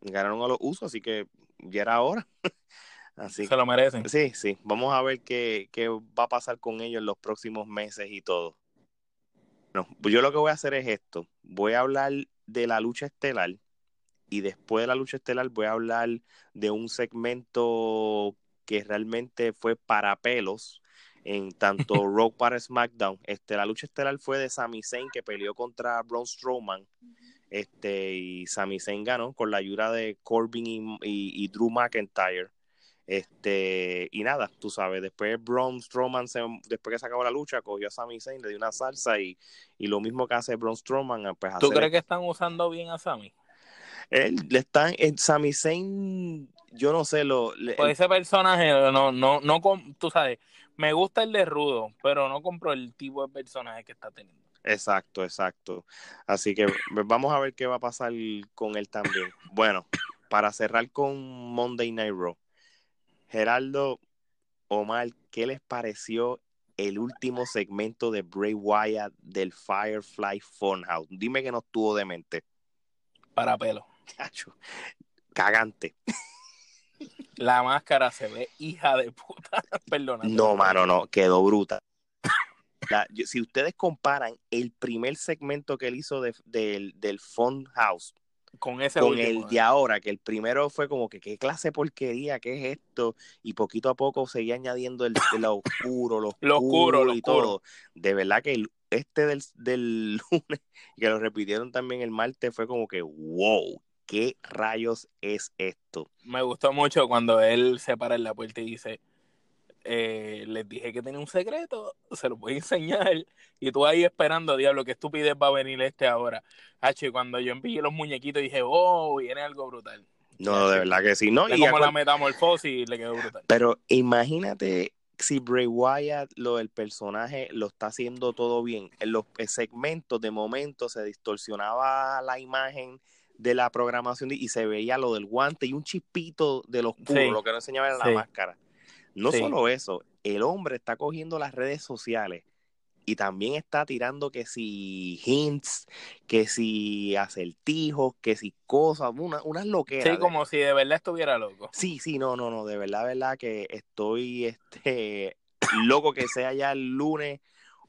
ganaron a los usos, así que ya era hora. (laughs) así Se lo merecen. Sí, sí, vamos a ver qué, qué va a pasar con ellos en los próximos meses y todo. No, pues yo lo que voy a hacer es esto, voy a hablar de la lucha estelar y después de la lucha estelar voy a hablar de un segmento que realmente fue para pelos, en tanto (laughs) Raw para SmackDown. Este, la lucha estelar fue de Sami Zayn que peleó contra Braun Strowman. Este, y Sami Zayn ganó con la ayuda de Corbin y, y, y, Drew McIntyre. Este, y nada, tú sabes, después Braun Strowman, se, después que se acabó la lucha, cogió a Sami Zayn, le dio una salsa y, y lo mismo que hace Braun Strowman. Pues, ¿Tú crees que están usando bien a Sami? Él, le están, en Sami Zayn, yo no sé, lo... Pues ese personaje, no, no, no, tú sabes, me gusta el de Rudo, pero no compro el tipo de personaje que está teniendo. Exacto, exacto. Así que vamos a ver qué va a pasar con él también. Bueno, para cerrar con Monday Night Raw, Geraldo, Omar, ¿qué les pareció el último segmento de Bray Wyatt del Firefly Funhouse? Dime que no estuvo demente. Para pelo. Cacho, cagante. La máscara se ve hija de puta. (laughs) Perdona. No, mano, no, quedó bruta. La, si ustedes comparan el primer segmento que él hizo de, de, del Fun House con ese con último, el de ahora, que el primero fue como que qué clase de porquería, qué es esto, y poquito a poco seguía añadiendo el, el oscuro, (laughs) lo oscuro, lo oscuro lo y oscuro. todo. De verdad que el, este del, del (laughs) lunes, que lo repitieron también el martes, fue como que wow, ¿qué rayos es esto? Me gustó mucho cuando él se para en la puerta y dice, eh, les dije que tenía un secreto, se lo voy a enseñar, y tú ahí esperando, diablo, qué estupidez va a venir este ahora. H, cuando yo envié los muñequitos dije, oh, viene algo brutal. No, de verdad que sí. No, y como la metamorfosis le quedó brutal. Pero imagínate si Bray Wyatt, lo del personaje, lo está haciendo todo bien. En los segmentos, de momento, se distorsionaba la imagen de la programación y se veía lo del guante y un chispito de lo oscuro, sí. lo que no enseñaba era la sí. máscara. No Sí. solo eso, el hombre está cogiendo las redes sociales y también está tirando que si hints, que si acertijos, que si cosas, una, unas loqueras. Sí, de- como si de verdad estuviera loco. Sí, sí, no, no, no, de verdad, verdad que estoy, este, (coughs) loco que sea ya el lunes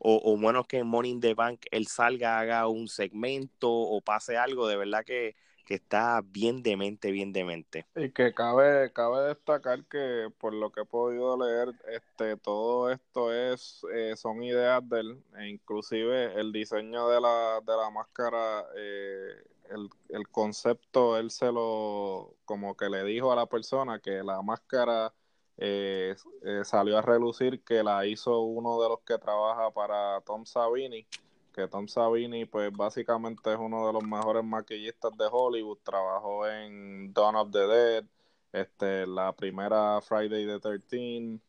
o, bueno que en Morning the Bank él salga, haga un segmento o pase algo, de verdad que, que está bien demente, bien demente. Y que cabe, cabe destacar que por lo que he podido leer, este, todo esto es, eh, son ideas de él, e inclusive el diseño de la, de la máscara, eh, el, el concepto, él se lo, como que le dijo a la persona que la máscara eh, eh, salió a relucir que la hizo uno de los que trabaja para Tom Savini, que Tom Savini pues básicamente es uno de los mejores maquillistas de Hollywood, trabajó en Dawn of the Dead, este, la primera Friday the 13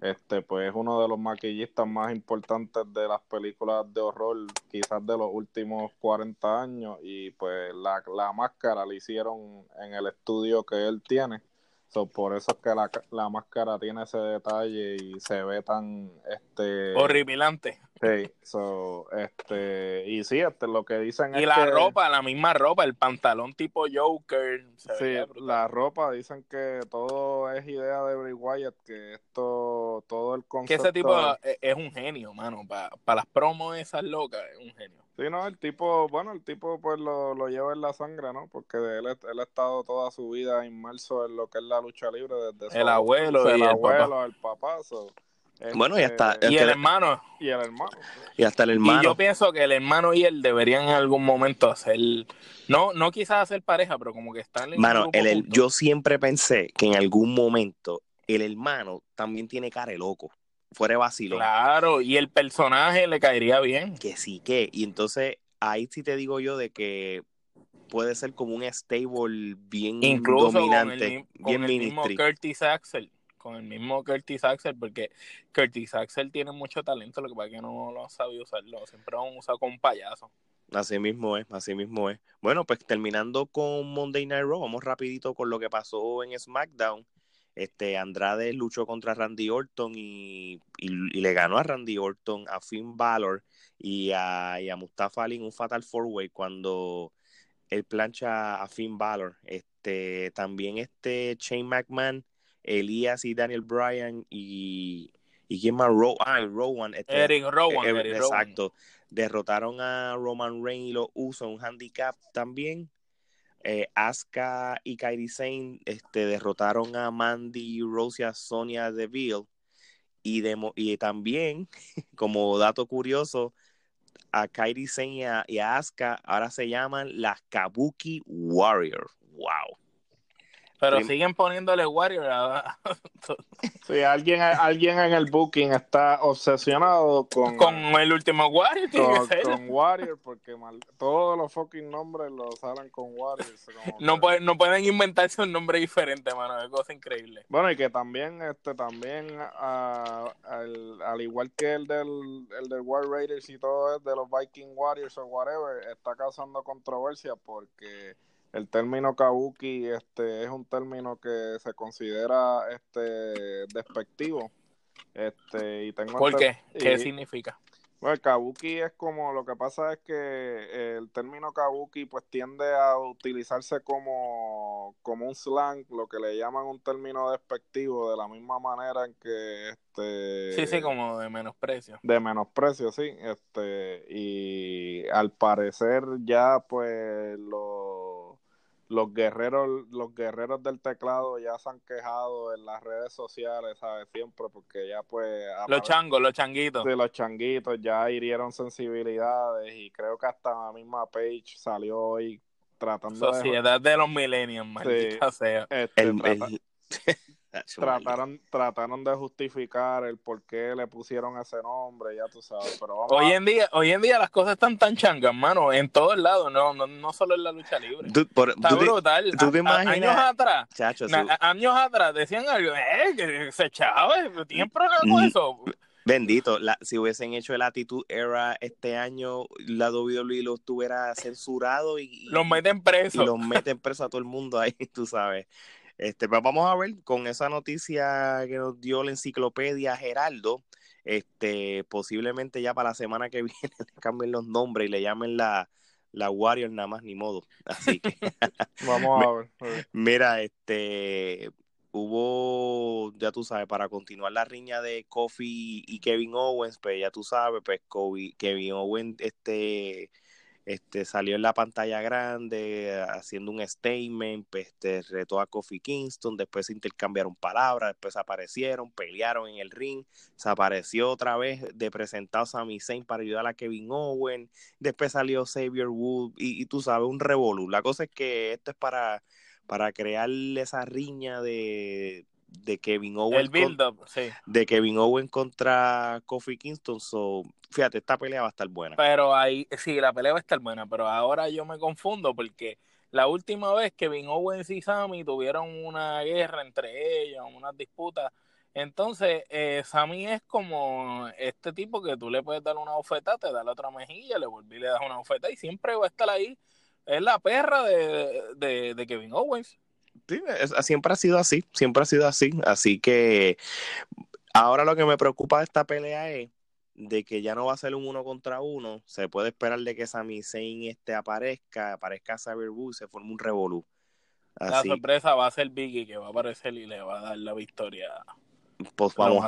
este pues es uno de los maquillistas más importantes de las películas de horror quizás de los últimos 40 años. Y pues la, la máscara la hicieron en el estudio que él tiene So, por eso es que la, la, máscara tiene ese detalle y se ve tan este horripilante. Sí, so, este, y sí, este, lo que dicen y es la que, ropa, la misma ropa, el pantalón tipo Joker. sí, la ropa, dicen que todo es idea de Bray Wyatt, que esto, todo el concepto... Que ese tipo es un genio, mano, para pa las promos esas locas, es un genio. Sí, no, el tipo, bueno, el tipo pues lo, lo lleva en la sangre, ¿no? Porque él, él ha estado toda su vida inmerso en lo que es la lucha libre desde el su, abuelo el y abuelo, el papá. el papá so, bueno, y hasta y el hermano. Y el hermano. Y hasta el hermano. Y yo pienso que el hermano y él deberían en algún momento hacer, no, no quizás hacer pareja, pero como que están en Mano, el, el, yo siempre pensé que en algún momento el hermano también tiene cara de loco. Fuera de vacilo. Claro, y el personaje le caería bien. Que sí, que. Y entonces ahí sí te digo yo de que puede ser como un stable bien Incluso dominante, con el, bien con el mismo. Curtis Axel, con el mismo Curtis Axel, porque Curtis Axel tiene mucho talento, lo que pasa es que no lo ha sabido usarlo, siempre lo han usado con payaso. Así mismo es, así mismo es. Bueno, pues terminando con Monday Night Raw, vamos rapidito con lo que pasó en SmackDown. Este Andrade luchó contra Randy Orton y, y, y le ganó a Randy Orton, a Finn Balor y a, y a Mustafa Ali en un Fatal Four Way cuando él plancha a Finn Balor. Este, también este Shane McMahon, Elías y Daniel Bryan y, y quién más, ah, Rowan. Este, Eric Rowan. eh, Eric exacto. Rowan. Derrotaron a Roman Reigns y los uso un handicap también. Eh, Asuka y Kairi Sane este, derrotaron a Mandy Rose y a Sonia Deville. Y, de, y también, (laughs) como dato curioso, a Kairi Sane y a, y a Asuka ahora se llaman las Kabuki Warriors. ¡Wow! Pero siguen poniéndole Warrior a... sí, alguien, alguien en el booking está obsesionado con... Con el último Warrior. Con, con Warrior, porque mal, todos los fucking nombres los salen con Warrior. No, que... pueden, no pueden inventarse un nombre diferente, mano. Es cosa increíble. Bueno, y que también, este, también, uh, al, al, igual que el del, el del War Raiders y todo es de los Viking Warriors o whatever, está causando controversia porque el término kabuki este es un término que se considera este despectivo este y tengo ¿Por qué? ¿Qué y, significa? Bueno, el kabuki es como lo que pasa es que el término kabuki pues tiende a utilizarse como como un slang, lo que le llaman un término despectivo de la misma manera en que este Sí, sí, como de menosprecio. De menosprecio, sí, este y al parecer ya pues los los guerreros, los guerreros del teclado ya se han quejado en las redes sociales, ¿sabes? Siempre, porque ya pues... Los changos, los changuitos. Sí, los changuitos ya hirieron sensibilidades y creo que hasta la misma Page salió hoy tratando Sociedad de, de los millennials, maldita sí, sea. Este, el, trata... el... (laughs) trataron, trataron de justificar el por qué le pusieron ese nombre, ya tú sabes, pero vamos hoy a... en día, hoy en día las cosas están tan changas, mano, en todos lados, no, no, no solo en la lucha libre. Tú, por, Está tú brutal. Te, ¿tú te a, imaginas? años atrás, Chacho, na, su... años atrás decían algo, eh, que se echaba, ¿tienen problema con eso? Bendito, la, si hubiesen hecho el Attitude Era este año, la WWE lo estuviera censurado y, y los meten presos. Y los meten presos a todo el mundo ahí, (laughs) tú sabes. Este, pues vamos a ver con esa noticia que nos dio la enciclopedia Geraldo. Este, posiblemente ya para la semana que (laughs) viene le cambien los nombres y le llamen la, la Warrior nada más ni modo. Así que (laughs) vamos a ver. Mira, este hubo, ya tú sabes, para continuar la riña de Kofi y Kevin Owens, pues ya tú sabes, pues Kevin Owens este, este, salió en la pantalla grande haciendo un statement, pues este, retó a Kofi Kingston, después se intercambiaron palabras, después aparecieron, pelearon en el ring, se apareció otra vez de presentado Sami Zayn para ayudar a Kevin Owens, después salió Xavier Wood y, y tú sabes, un revolú. La cosa es que esto es para para crear esa riña de, de Kevin Owens. De Kevin Owens contra Kofi Kingston. So, fíjate, esta pelea va a estar buena. Pero ahí, sí, la pelea va a estar buena, pero ahora yo me confundo porque la última vez Kevin Owens y Sammy tuvieron una guerra entre ellos, una disputa. Entonces, eh, Sammy es como este tipo que tú le puedes dar una oferta, te da la otra mejilla, le volví le das una oferta y siempre va a estar ahí es la perra de, Kevin Owens. Sí, siempre ha sido así, siempre ha sido así. Así que ahora lo que me preocupa de esta pelea es de que ya no va a ser un uno contra uno. Se puede esperar de que Sami Zayn este aparezca, aparezca Xavier Woods, se forme un revolú. La sorpresa va a ser Biggie que va a aparecer y le va a dar la victoria. Pues vamos,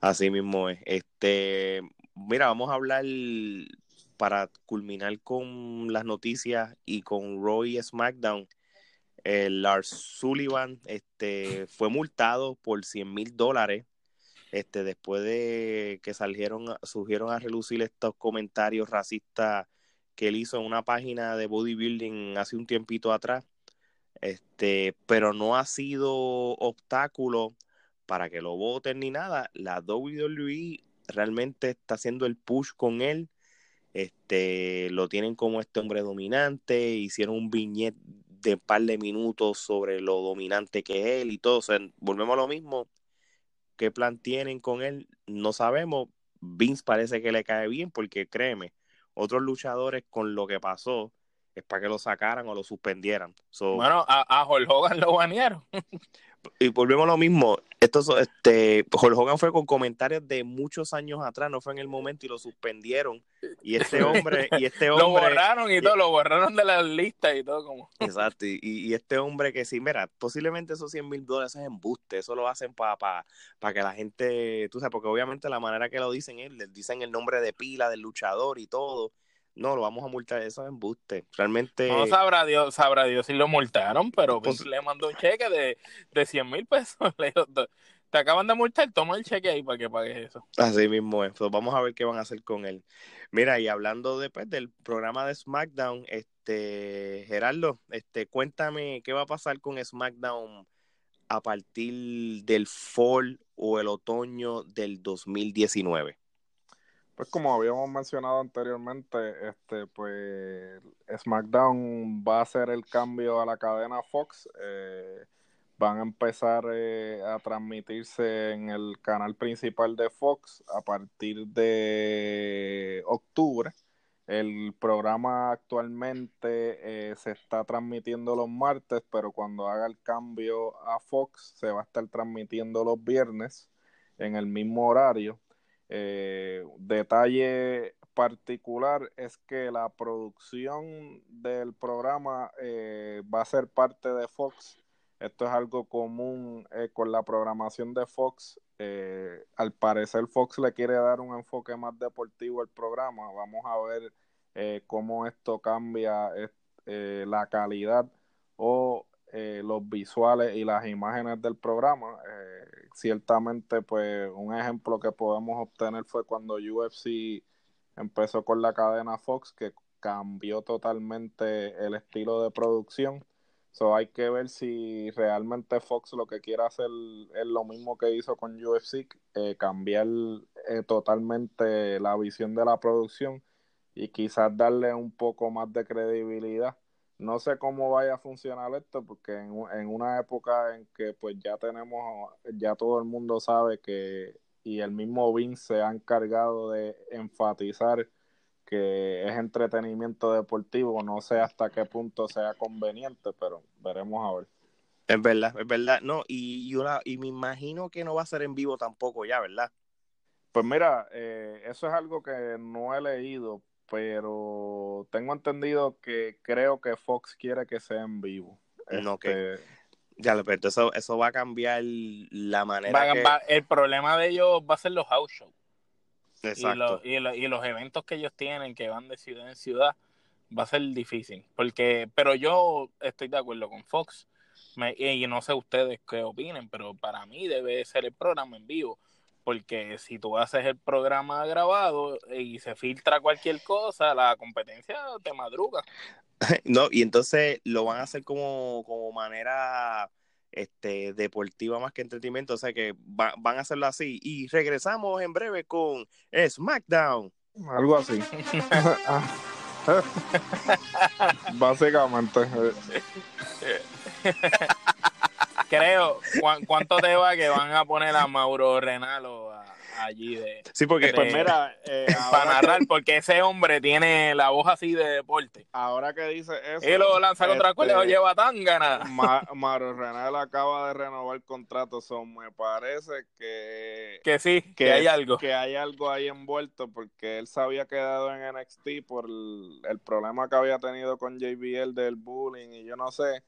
así mismo es. Este, mira, vamos a hablar para culminar con las noticias y con Roy SmackDown, el Lars Sullivan este, fue multado por 100 mil dólares este, después de que salieron, surgieron a relucir estos comentarios racistas que él hizo en una página de bodybuilding hace un tiempito atrás. Este, pero no ha sido obstáculo para que lo voten ni nada. La WWE realmente está haciendo el push con él este, lo tienen como este hombre dominante, hicieron un viñet de un par de minutos sobre lo dominante que es él y todo. volvemos a lo mismo. ¿Qué plan tienen con él? No sabemos. Vince parece que le cae bien porque créeme, otros luchadores con lo que pasó es para que lo sacaran o lo suspendieran. bueno, a, a Hulk Hogan lo banearon. (laughs) y volvemos a lo mismo. Esto, este, Hulk Hogan fue con comentarios de muchos años atrás, no fue en el momento y lo suspendieron. Y este (laughs) hombre, y este hombre. lo borraron y, todo, lo borraron de la lista y todo como. (laughs) Exacto. Y, y este hombre que sí, mira, posiblemente esos 100 mil dólares es embuste, eso lo hacen para para que la gente, tú sabes, porque obviamente la manera que lo dicen, él, les dicen el nombre de pila del luchador y todo no, lo vamos a multar, eso es embuste. Realmente. No sabrá Dios, sabrá Dios si lo multaron, pero pues, le mandó un cheque de, de 100 mil pesos. (laughs) te acaban de multar, toma el cheque ahí para que pagues eso. Así mismo es. vamos a ver qué van a hacer con él. Mira, y hablando después del programa de SmackDown, este Gerardo, este, cuéntame qué va a pasar con SmackDown a partir del fall o el otoño del 2019. Pues como habíamos mencionado anteriormente, este pues SmackDown va a hacer el cambio a la cadena Fox. Eh, van a empezar eh, a transmitirse en el canal principal de Fox a partir de octubre. El programa actualmente eh, se está transmitiendo los martes, pero cuando haga el cambio a Fox se va a estar transmitiendo los viernes en el mismo horario. Eh, detalle particular es que la producción del programa eh, va a ser parte de Fox. Esto es algo común eh, con la programación de Fox. al parecer Fox le quiere dar un enfoque más deportivo al programa. Vamos a ver cómo esto cambia la calidad o eh, los visuales y las imágenes del programa. Eh, ciertamente, pues un ejemplo que podemos obtener fue cuando UFC empezó con la cadena Fox, que cambió totalmente el estilo de producción. So, hay que ver si realmente Fox lo que quiere hacer es lo mismo que hizo con UFC, eh, cambiar totalmente la visión de la producción y quizás darle un poco más de credibilidad no sé cómo vaya a funcionar esto, porque en, una época en que pues ya tenemos, ya todo el mundo sabe que, y el mismo Vince se ha encargado de enfatizar que es entretenimiento deportivo, no sé hasta qué punto sea conveniente, pero veremos a ver. Es verdad, es verdad, no, y, y, y me imagino que no va a ser en vivo tampoco ya, ¿verdad? Pues mira, eh, eso es algo que no he leído, pero tengo entendido que creo que Fox quiere que sea en vivo. Este, Ya, pero eso, eso va a cambiar la manera. Va, el problema de ellos va a ser los house shows. Exacto. Y, y, los eventos que ellos tienen, que van de ciudad en ciudad, va a ser difícil. Porque, pero yo estoy de acuerdo con Fox. y no sé ustedes qué opinen, pero para mí debe ser el programa en vivo. Porque si tú haces el programa grabado y se filtra cualquier cosa, la competencia te madruga. (laughs) No, y entonces lo van a hacer como, como manera este, deportiva más que entretenimiento, o sea que van a hacerlo así. Y regresamos en breve con SmackDown. Algo así. (laughs) (laughs) Básicamente. Creo, ¿cuánto te va que van a poner a Mauro Renalo a, allí de. Sí, porque. pues mira, eh, (laughs) para narrar, porque ese hombre tiene la voz así de deporte. Ahora que dice eso. Y lo lanza contra este, cuál lleva tan ganas. Mauro Renal acaba de renovar el contrato, son me parece que. Que sí, que, hay algo. Que hay algo ahí envuelto, porque él se había quedado en NXT por el problema que había tenido con JBL del bullying y yo no sé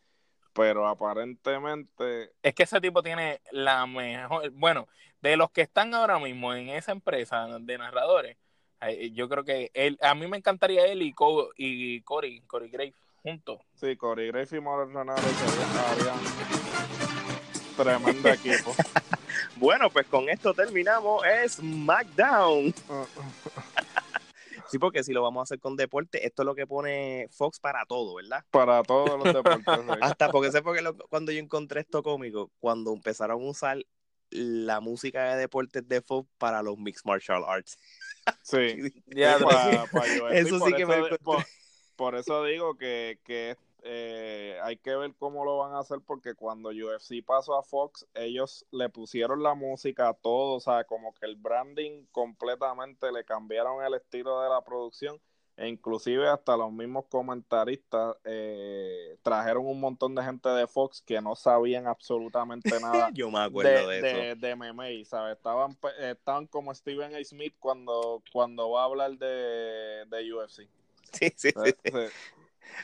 pero aparentemente... Es que ese tipo tiene la mejor, bueno, de los que están ahora mismo en esa empresa de narradores, yo creo que él, a mí me encantaría él y, y Corey, Corey Graves juntos. Sí, Corey Graves y Morel Renaro serían tremendo equipo. (laughs) bueno, pues con esto terminamos es SmackDown. (laughs) Sí, porque si lo vamos a hacer con deporte, esto es lo que pone Fox para todo, ¿verdad? Para todos los deportes. (laughs) Hasta porque sé porque cuando yo encontré esto cómico, cuando empezaron a usar la música de deportes de Fox para los Mixed Martial Arts. Sí, (laughs) ya, eso sí que me... Por, eso digo que, que eh, hay que ver cómo lo van a hacer porque cuando UFC pasó a Fox, ellos le pusieron la música a todo, o sea, como que el branding completamente le cambiaron el estilo de la producción e inclusive hasta los mismos comentaristas eh, trajeron un montón de gente de Fox que no sabían absolutamente nada (laughs) Yo me acuerdo de, de, de, MMA, ¿sabes? Estaban, estaban como Steven A. Smith cuando, cuando va a hablar de, de UFC. Sí, sí, sí.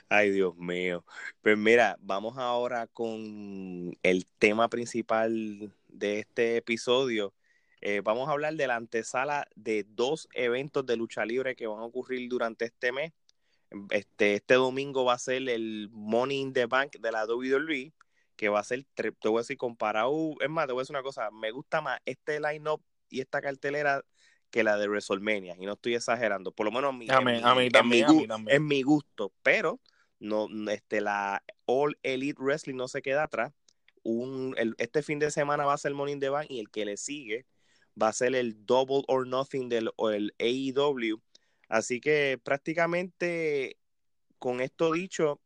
Ay, Dios mío. Pues mira, vamos ahora con el tema principal de este episodio. Eh, vamos a hablar de la antesala de dos eventos de lucha libre que van a ocurrir durante este mes. Este, este domingo va a ser el Money in the Bank de la WWE, que va a ser, te voy a decir, comparado, es más, te voy a decir una cosa, me gusta más este line-up y esta cartelera que la de WrestleMania, y no estoy exagerando, por lo menos a mí, a mí, también, en mi gusto, pero no, este, la All Elite Wrestling no se queda atrás. Un, este fin de semana va a ser el Morning the Bank y el que le sigue va a ser el Double or Nothing del el AEW. Así que prácticamente con esto dicho,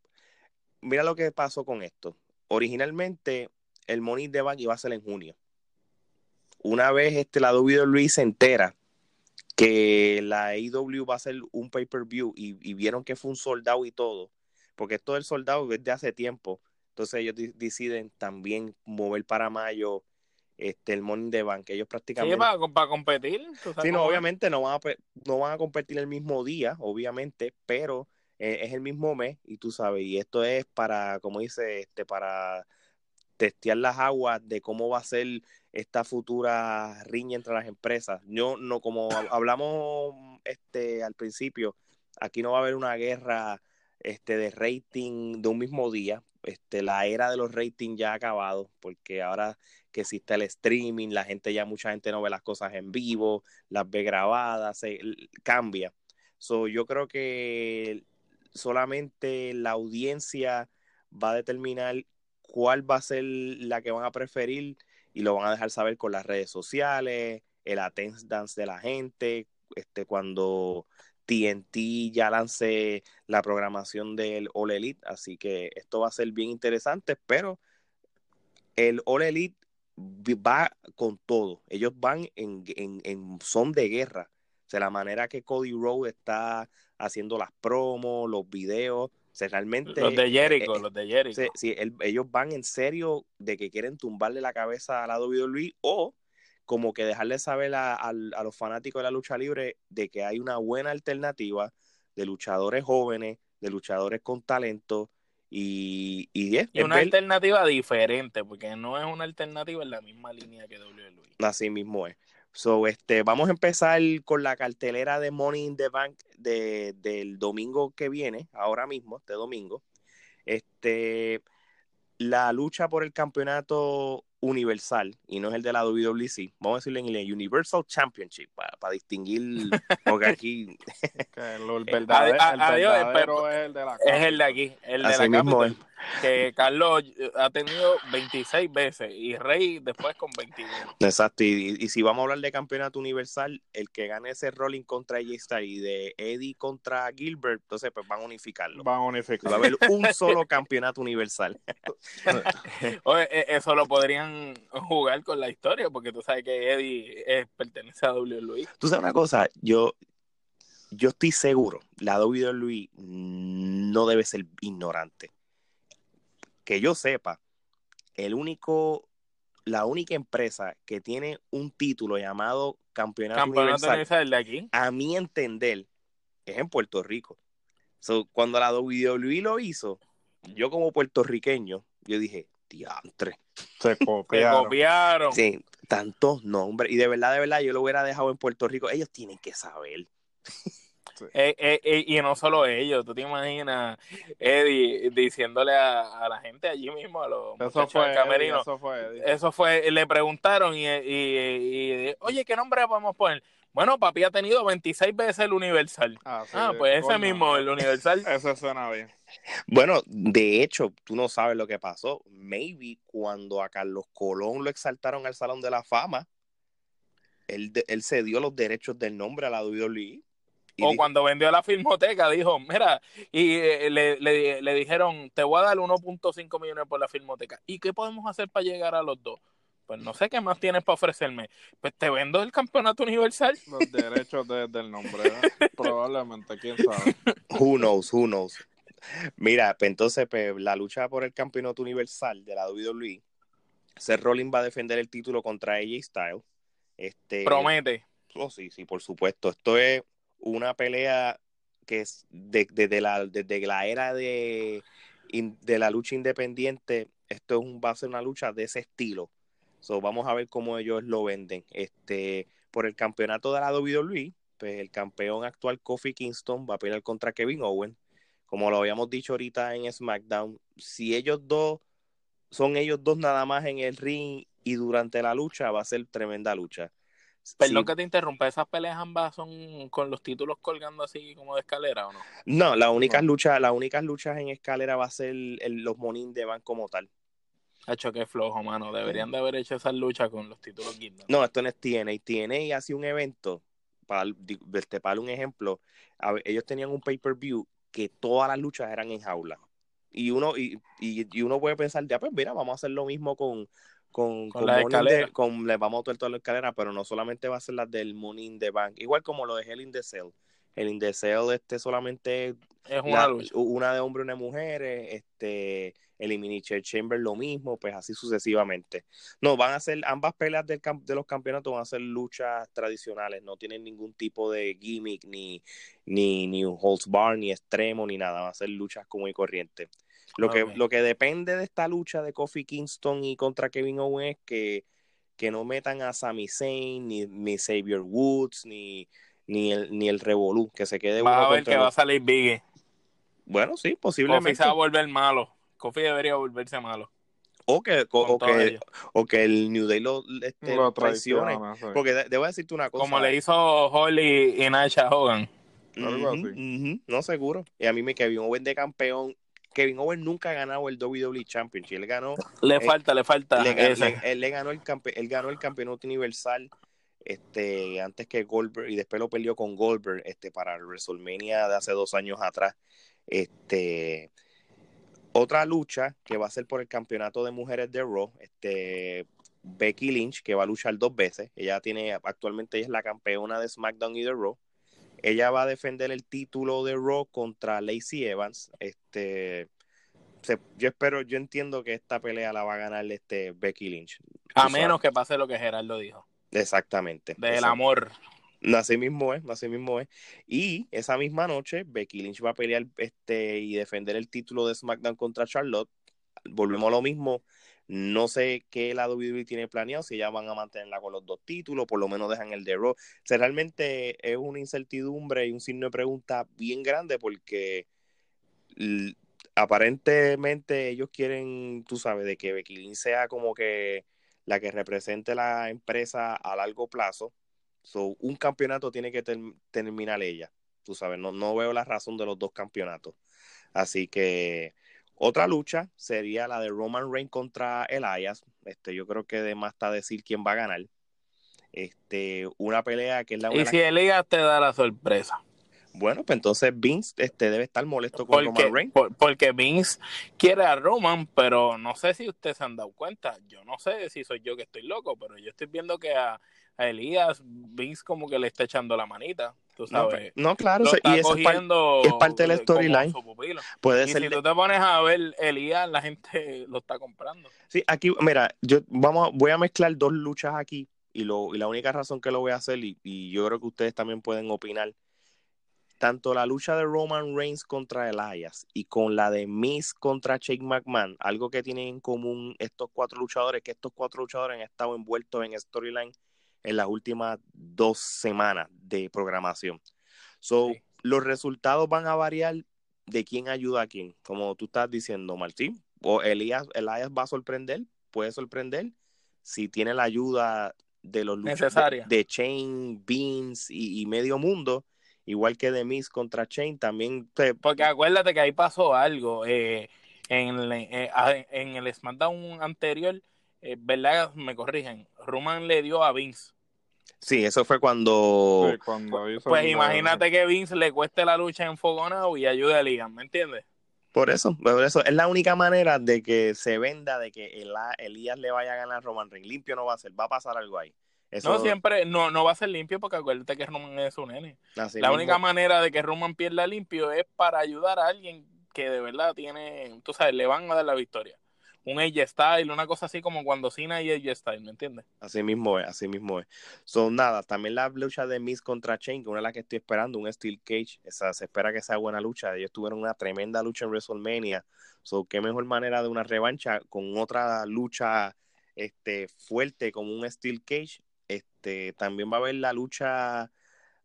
mira lo que pasó con esto. Originalmente el Morning the Bank iba a ser en junio. Una vez este, la WWE se entera que la AEW va a ser un pay-per-view y, vieron que fue un soldado y todo, porque esto del soldado es de hace tiempo, entonces ellos deciden también mover para mayo este el Morning de Bank, ellos prácticamente... Sí, para, competir. Sí, no, obviamente no van, a, no van a competir el mismo día, obviamente, pero eh, es el mismo mes y tú sabes, y esto es para, como dice, este, para testear las aguas de cómo va a ser esta futura riña entre las empresas. Yo no, como hablamos este al principio, aquí no va a haber una guerra este de rating de un mismo día. Este, la era de los ratings ya ha acabado, porque ahora que existe el streaming, la gente ya, mucha gente no ve las cosas en vivo, las ve grabadas, se, cambia. So, yo creo que solamente la audiencia va a determinar cuál va a ser la que van a preferir y lo van a dejar saber con las redes sociales, el attendance de la gente, este, cuando TNT ya lance la programación del All Elite, así que esto va a ser bien interesante, pero el All Elite va con todo, ellos van en, en son de guerra, o sea, la manera que Cody Rowe está haciendo las promos, los videos, realmente... Los de Jericho, eh, los de Jericho. Sí, ellos van en serio de que quieren tumbarle la cabeza a la WWE o como que dejarle saber a, los fanáticos de la lucha libre de que hay una buena alternativa de luchadores jóvenes, de luchadores con talento Y, y, es, y una alternativa diferente, porque no es una alternativa en la misma línea que WWE. Así mismo es. So, este, vamos a empezar con la cartelera de Money in the Bank de, del domingo que viene, ahora mismo, este domingo. Este, la lucha por el campeonato universal y no es el de la WWC, vamos a decirle en inglés, Universal Championship, para, distinguir, porque aquí... el verdadero, es el de la Es el de aquí, el de la mismo que Carlos ha tenido 26 veces y Rey después con 21. Exacto, y, si vamos a hablar de campeonato universal, el que gane ese rolling contra ella está y de Eddie contra Gilbert, entonces pues van a unificarlo. Van a unificarlo. Va a haber un solo campeonato universal. (laughs) Oye, e, eso lo podrían jugar con la historia, porque tú sabes que Eddie pertenece a WWE. Tú sabes una cosa, yo, yo estoy seguro, la WWE no debe ser ignorante que yo sepa, el único, la única empresa que tiene un título llamado Campeonato, Universal, de aquí? a mi entender, es en Puerto Rico. cuando la WWE lo hizo, yo como puertorriqueño, yo dije, diantre. Se (laughs) copiaron. Se copiaron. Sí, tantos nombres. Y de verdad, de verdad, yo lo hubiera dejado en Puerto Rico. Ellos tienen que saber. Eh, eh, eh, y no solo ellos, tú te imaginas Eddie diciéndole a, la gente allí mismo, a los eso fue, camerinos. eso fue, eso fue, le preguntaron y, y, oye, ¿qué nombre vamos a poner? Bueno, papi ha tenido 26 veces el Universal. Ah, ah pues ese mismo, el Universal. (laughs) Eso suena bien. Bueno, de hecho, tú no sabes lo que pasó. Maybe cuando a Carlos Colón lo exaltaron al Salón de la Fama, él, él cedió los derechos del nombre a la WWE o cuando vendió la filmoteca, dijo, mira, y eh, le, le, dijeron, te voy a dar 1.5 millones por la filmoteca. ¿Y qué podemos hacer para llegar a los dos? Pues no sé qué más tienes para ofrecerme. Pues te vendo el campeonato universal. Los derechos del nombre, ¿eh? (laughs) probablemente, quién sabe. Who knows, who knows. Mira, pues entonces pues, la lucha por el campeonato universal de la WWE, Seth Rollins va a defender el título contra AJ Styles. Este, Promete. Oh, sí, sí, por supuesto. Esto es una pelea que es desde la, desde la era de, de la lucha independiente, esto es un, va a ser una lucha de ese estilo. So, vamos a ver cómo ellos lo venden. Este, por el campeonato de la WWE, pues el campeón actual Kofi Kingston va a pelear contra Kevin Owen. Como lo habíamos dicho ahorita en SmackDown, si ellos dos son ellos dos nada más en el ring y durante la lucha va a ser tremenda lucha. Perdón que te interrumpa, ¿esas peleas ambas son con los títulos colgando así como de escalera o no? No, las únicas luchas, las únicas luchas en escalera va a ser los Monin de Van como tal. Hecho que flojo, mano. Deberían de haber hecho esa lucha con los títulos guindos. No, esto no es TNA. TNA hace un evento, para verte para un ejemplo, ellos tenían un pay-per-view que todas las luchas eran en jaula. Y uno, y, y, uno puede pensar, ya pues mira, vamos a hacer lo mismo con, con, con, la escalera. con le vamos a toda la escalera, pero no solamente va a ser la del Money in the Bank, igual como lo de Hell in the Cell. El in the Cell este solamente es una, una de hombre y una mujer, este el Elimination Chamber lo mismo, pues así sucesivamente. No, van a ser ambas peleas del de los campeonatos van a ser luchas tradicionales, no tienen ningún tipo de gimmick ni ni ni un holds bar ni extremo ni nada, van a ser luchas como y corriente. Lo, que, lo que depende de esta lucha de Kofi Kingston y contra Kevin Owens es que, que no metan a Sami Zayn, ni, ni Xavier Woods, ni, ni el, ni el Revolu, que se quede va a ver que va a salir Biggie. Bueno, sí, posiblemente. Kofi se va a volver malo. Kofi debería volverse malo. O que, o, que, o que el New Day lo, este, traicione. Porque debo decirte una cosa. Como le hizo Holly y Nacha Hogan. no seguro. Y a mí me Kevin Owens de campeón Kevin Owens nunca ha ganado el WWE Championship. Él ganó. Le falta, le falta. Le, él le ganó el él ganó el campeonato universal este antes que Goldberg y después lo peleó con Goldberg este para WrestleMania de hace dos años atrás. Este otra lucha que va a ser por el campeonato de mujeres de Raw, este Becky Lynch que va a luchar dos veces. Ella tiene actualmente ella es la campeona de SmackDown y de Raw. Ella va a defender el título de Raw contra Lacey Evans. Este, yo espero, yo entiendo que esta pelea la va a ganar este Becky Lynch. A menos que pase lo que Gerardo dijo. Exactamente. Del amor. Así mismo es, así mismo es. Y esa misma noche, Becky Lynch va a pelear este y defender el título de SmackDown contra Charlotte. Volvemos a lo mismo. No sé qué la WWE tiene planeado, si ya van a mantenerla con los dos títulos, por lo menos dejan el de Raw. O realmente es una incertidumbre y un signo de pregunta bien grande porque aparentemente ellos quieren, tú sabes, de que Becky Lynch sea como que la que represente la empresa a largo plazo So, un campeonato tiene que terminar ella. Tú sabes, no, no veo la razón de los dos campeonatos. Así que otra lucha sería la de Roman Reigns contra Elias. Este, yo creo que además está decir quién va a ganar. Este, una pelea que es la Y si Elias te da la sorpresa. Bueno, pues entonces Vince este, debe estar molesto con Roman Reigns. porque Vince quiere a Roman, pero no sé si ustedes se han dado cuenta. Yo no sé si soy yo que estoy loco, pero yo estoy viendo que a a Elías, Vince como que le está echando la manita, tú sabes. No, claro, y es, es, parte del storyline. Puede y ser. Si tú te pones a ver Elías, la gente (laughs) lo está comprando. Sí, aquí, mira, yo vamos, voy a mezclar dos luchas aquí y, lo, y la única razón que lo voy a hacer, y, y yo creo que ustedes también pueden opinar, tanto la lucha de Roman Reigns contra Elias y con la de Miss contra Shane McMahon, algo que tienen en común estos cuatro luchadores, que estos cuatro luchadores han estado envueltos en storyline en las últimas dos semanas de programación. So, los resultados van a variar de quién ayuda a quién. Como tú estás diciendo, Martín, o Elías, Elías va a sorprender, puede sorprender si tiene la ayuda de los luchadores de, Chain, Beans y, medio mundo, igual que de Miss contra Chain, también. Porque acuérdate que ahí pasó algo. Eh, en, eh, en el SmackDown anterior, eh, ¿verdad? Me corrigen. Roman le dio a Vince Sí, eso fue cuando. pues imagínate que Vince le cueste la lucha en Fogonao y ayude a Ligan, ¿me entiendes? Por eso, por eso. Es la única manera de que se venda de que Elías le vaya a ganar a Roman Reigns. Limpio no va a ser, va a pasar algo ahí. No, siempre, no, no va a ser limpio porque acuérdate que Roman es un nene. la única manera de que Roman pierda limpio es para ayudar a alguien que de verdad tiene, tú sabes, le van a dar la victoria un AJ Style, una cosa así como cuando Cena y AJ Style, ¿me entiendes? Así mismo es, así mismo es. Son nada, también la lucha de Miss contra Chain, que una de las que estoy esperando, un Steel Cage, esa, se espera que sea buena lucha. Ellos tuvieron una tremenda lucha en WrestleMania. So, qué mejor manera de una revancha con otra lucha este, fuerte como un Steel Cage. Este, también va a haber la lucha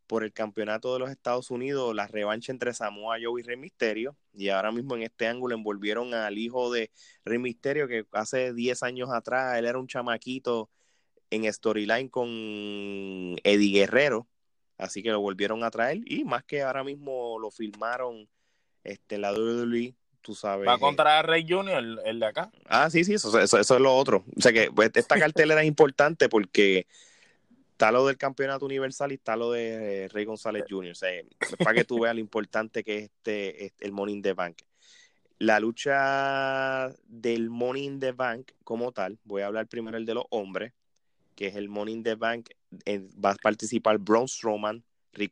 por el campeonato de los Estados Unidos, la revancha entre Samoa Joe y Rey Misterio. Y ahora mismo en este ángulo envolvieron al hijo de Rey Misterio, que hace 10 años atrás él era un chamaquito en storyline con Eddie Guerrero. Así que lo volvieron a traer. Y más que ahora mismo lo filmaron este, la WWE tú sabes. Va contra Rey Junior, el, de acá. Ah, sí, sí, eso, eso, es lo otro. O sea que pues, esta cartelera es importante porque está lo del campeonato universal y está lo de Rey González Jr. O sea, para que tú veas lo importante que es este, este, el Money in the Bank. La lucha del Money in the Bank como tal, voy a hablar primero el de los hombres, que es el Money in the Bank, eh, va a participar Braun Strowman,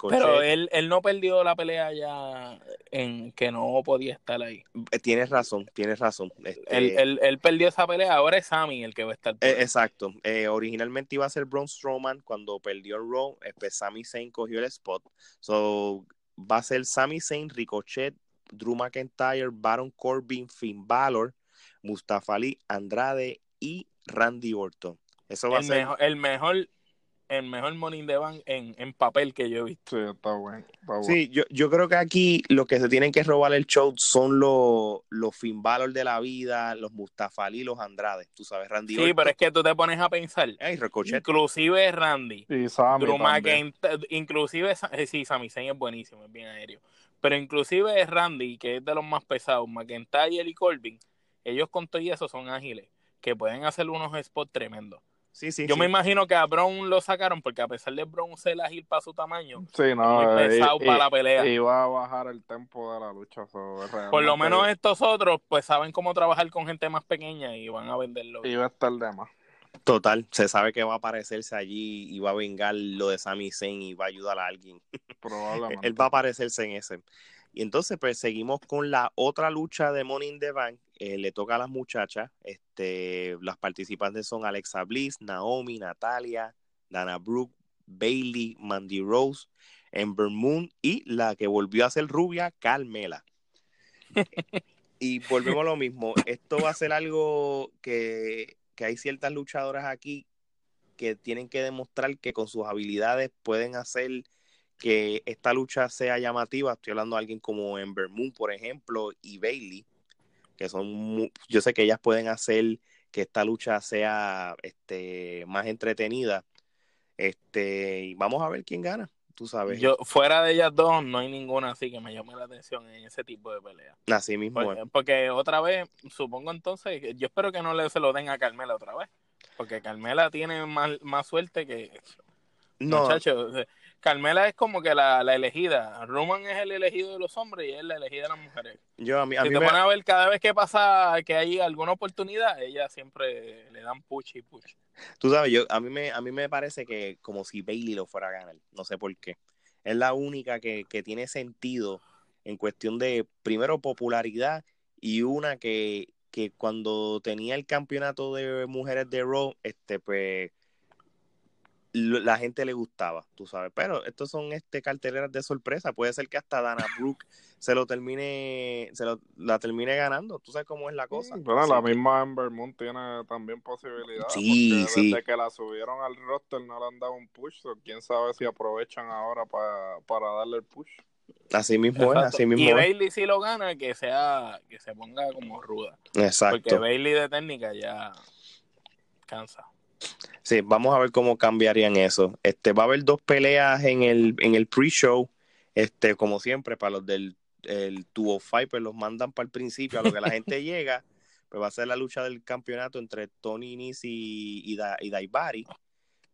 pero él, él no perdió la pelea ya en que no podía estar ahí. Eh, tienes razón, tienes razón. Este, él, perdió esa pelea, ahora es Sammy el que va a estar. Eh, exacto. Eh, originalmente iba a ser Braun Strowman cuando perdió el Raw, pues Sami Zayn cogió el spot. So va a ser Sami Zayn, Ricochet, Drew McIntyre, Baron Corbin, Finn Balor, Mustafa Ali, Andrade y Randy Orton. Eso va a ser el mejor el mejor in the Bank en, en papel que yo he visto. Sí, está bueno. Sí, yo, yo creo que aquí lo que se tienen que robar el show son los, los Finn Balor de la vida, los Mustafa y los Andrade. Tú sabes, Randy. Sí, pero es que tú te pones a pensar. Hey, inclusive Randy. Y Sammy inclusive, eh, sí, Sami Zayn es buenísimo, es bien aéreo. Pero inclusive Randy, que es de los más pesados, McIntyre y Corbin, ellos con todo y eso son ágiles, que pueden hacer unos spots tremendos. Yo me imagino que a Brown lo sacaron porque a pesar de Brown ser ágil para su tamaño, sí, no, muy eh, pesado para la pelea. Iba a bajar el tempo de la lucha. Por lo menos estos otros pues saben cómo trabajar con gente más pequeña y van a venderlo. Iba a estar de más. Total, se sabe que va a aparecerse allí y va a vengar lo de Sami Zayn y va a ayudar a alguien. (laughs) Probablemente. Él va a aparecerse en ese. Y entonces, pues seguimos con la otra lucha de Money in the Bank. Eh, le toca a las muchachas. Este, las participantes son Alexa Bliss, Naomi, Natalia, Dana Brooke, Bailey, Mandy Rose, Ember Moon y la que volvió a ser rubia, Carmela. (laughs) y volvemos a lo mismo. Esto va a ser algo que, que hay ciertas luchadoras aquí que tienen que demostrar que con sus habilidades pueden hacer que esta lucha sea llamativa. Estoy hablando de alguien como Ember Moon, por ejemplo, y Bailey, que son, yo sé que ellas pueden hacer que esta lucha sea este, más entretenida. Este, y vamos a ver quién gana tú sabes. Yo, fuera de ellas dos, no hay ninguna así que me llame la atención en ese tipo de pelea. Así mismo. Porque, porque otra vez, supongo entonces, yo espero que no le se lo den a Carmela otra vez. Porque Carmela tiene más, más suerte que. No. Muchachos, Carmela es como que la, la, elegida. Roman es el elegido de los hombres y es la elegida de las mujeres. Yo, a mí, a si mí te me... ponen a ver cada vez que pasa que hay alguna oportunidad, ella siempre le dan push y push. Tú sabes, yo a mí me a mí me parece que como si Bailey lo fuera a ganar, no sé por qué. Es la única que, que tiene sentido en cuestión de primero popularidad y una que, que cuando tenía el campeonato de mujeres de Raw, este pues la gente le gustaba, tú sabes. Pero estos son este carteleras de sorpresa. Puede ser que hasta Dana Brooke se lo termine, se lo, la termine ganando. Tú sabes cómo es la cosa. Bueno, la misma Amber Moon tiene también posibilidades. Sí, porque sí. Desde que la subieron al roster no le han dado un push. So quién sabe si aprovechan ahora para, para darle el push. Así mismo Exacto. es, así mismo y. Bailey si lo gana, que sea, que se ponga como ruda. Exacto. Porque Bailey de técnica ya cansa. Sí, vamos a ver cómo cambiarían eso. Este, va a haber dos peleas en el, en el pre-show. Este, como siempre, para los del el 205, pues los mandan para el principio, a lo que la gente (laughs) llega, pues va a ser la lucha del campeonato entre Tony Nis y, y, da, y Daibari.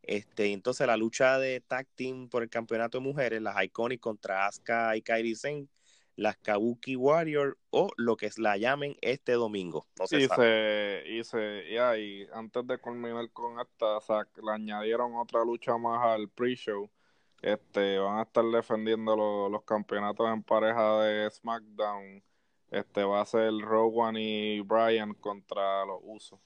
Este, entonces la lucha de tag team por el campeonato de mujeres, las Iconic contra Asuka y Kairi Sen, las Kabuki Warrior o lo que la llamen este domingo. No se y, sabe. se, y se y antes de culminar con esta, o sea, le añadieron otra lucha más al pre-show. Este, van a estar defendiendo los, los campeonatos en pareja de SmackDown. Este va a ser Rowan y Bryan contra los Usos.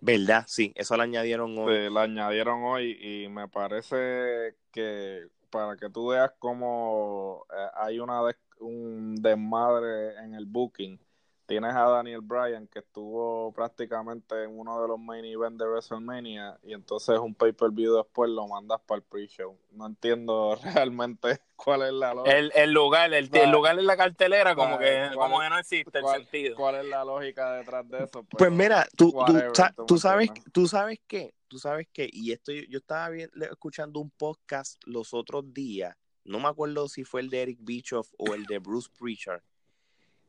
¿Verdad? Sí, eso lo añadieron hoy. Sí, lo añadieron hoy y me parece que para que tú veas cómo eh, hay una un desmadre en el booking. Tienes a Daniel Bryan que estuvo prácticamente en uno de los main events de WrestleMania y entonces un pay-per-view después lo mandas para el pre-show. No entiendo (laughs) realmente cuál es la lógica. El, el lugar, el, el, lugar en la cartelera como que, como que no existe cuál, el sentido. ¿Cuál es la lógica detrás de eso? Pues, pues mira, tú, whatever, tú, tú, sabes, tú sabes qué, tú sabes qué, y esto yo estaba bien, escuchando un podcast los otros días no me acuerdo si fue el de Eric Bischoff o el de Bruce Preacher.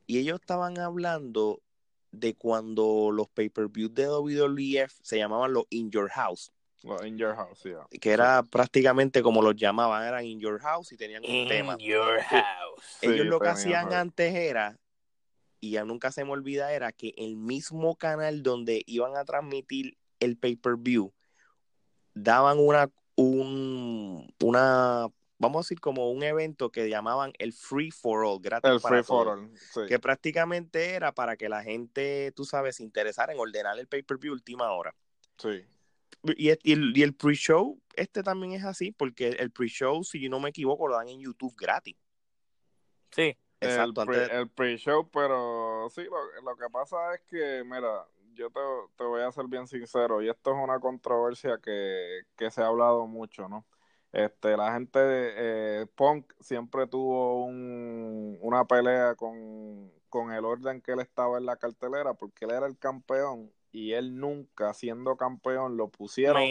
Y ellos estaban hablando de cuando los pay-per-views de WWF se llamaban los In Your House. Los In Your House, yeah. Que era sí. prácticamente como los llamaban, eran In Your House y tenían un in tema. In Your House. Ellos sí, lo que hacían antes era, y ya nunca se me olvida, era que el mismo canal donde iban a transmitir el pay-per-view, daban una, un, una vamos a decir como un evento que llamaban el Free for All, gratis el para free todos, for all, sí. que prácticamente era para que la gente, tú sabes, se interesara en ordenar el pay-per-view última hora. Sí. Y, y el, y el pre-show, este también es así, porque el pre-show, si no me equivoco, lo dan en YouTube gratis. Sí. Exacto, el, pre, el pre-show, pero sí, lo, lo, que pasa es que, mira, yo te, te, voy a ser bien sincero, y esto es una controversia que, que se ha hablado mucho, ¿no? Este, la gente de eh, Punk siempre tuvo un, una pelea con, con el orden que él estaba en la cartelera porque él era el campeón y él nunca siendo campeón lo pusieron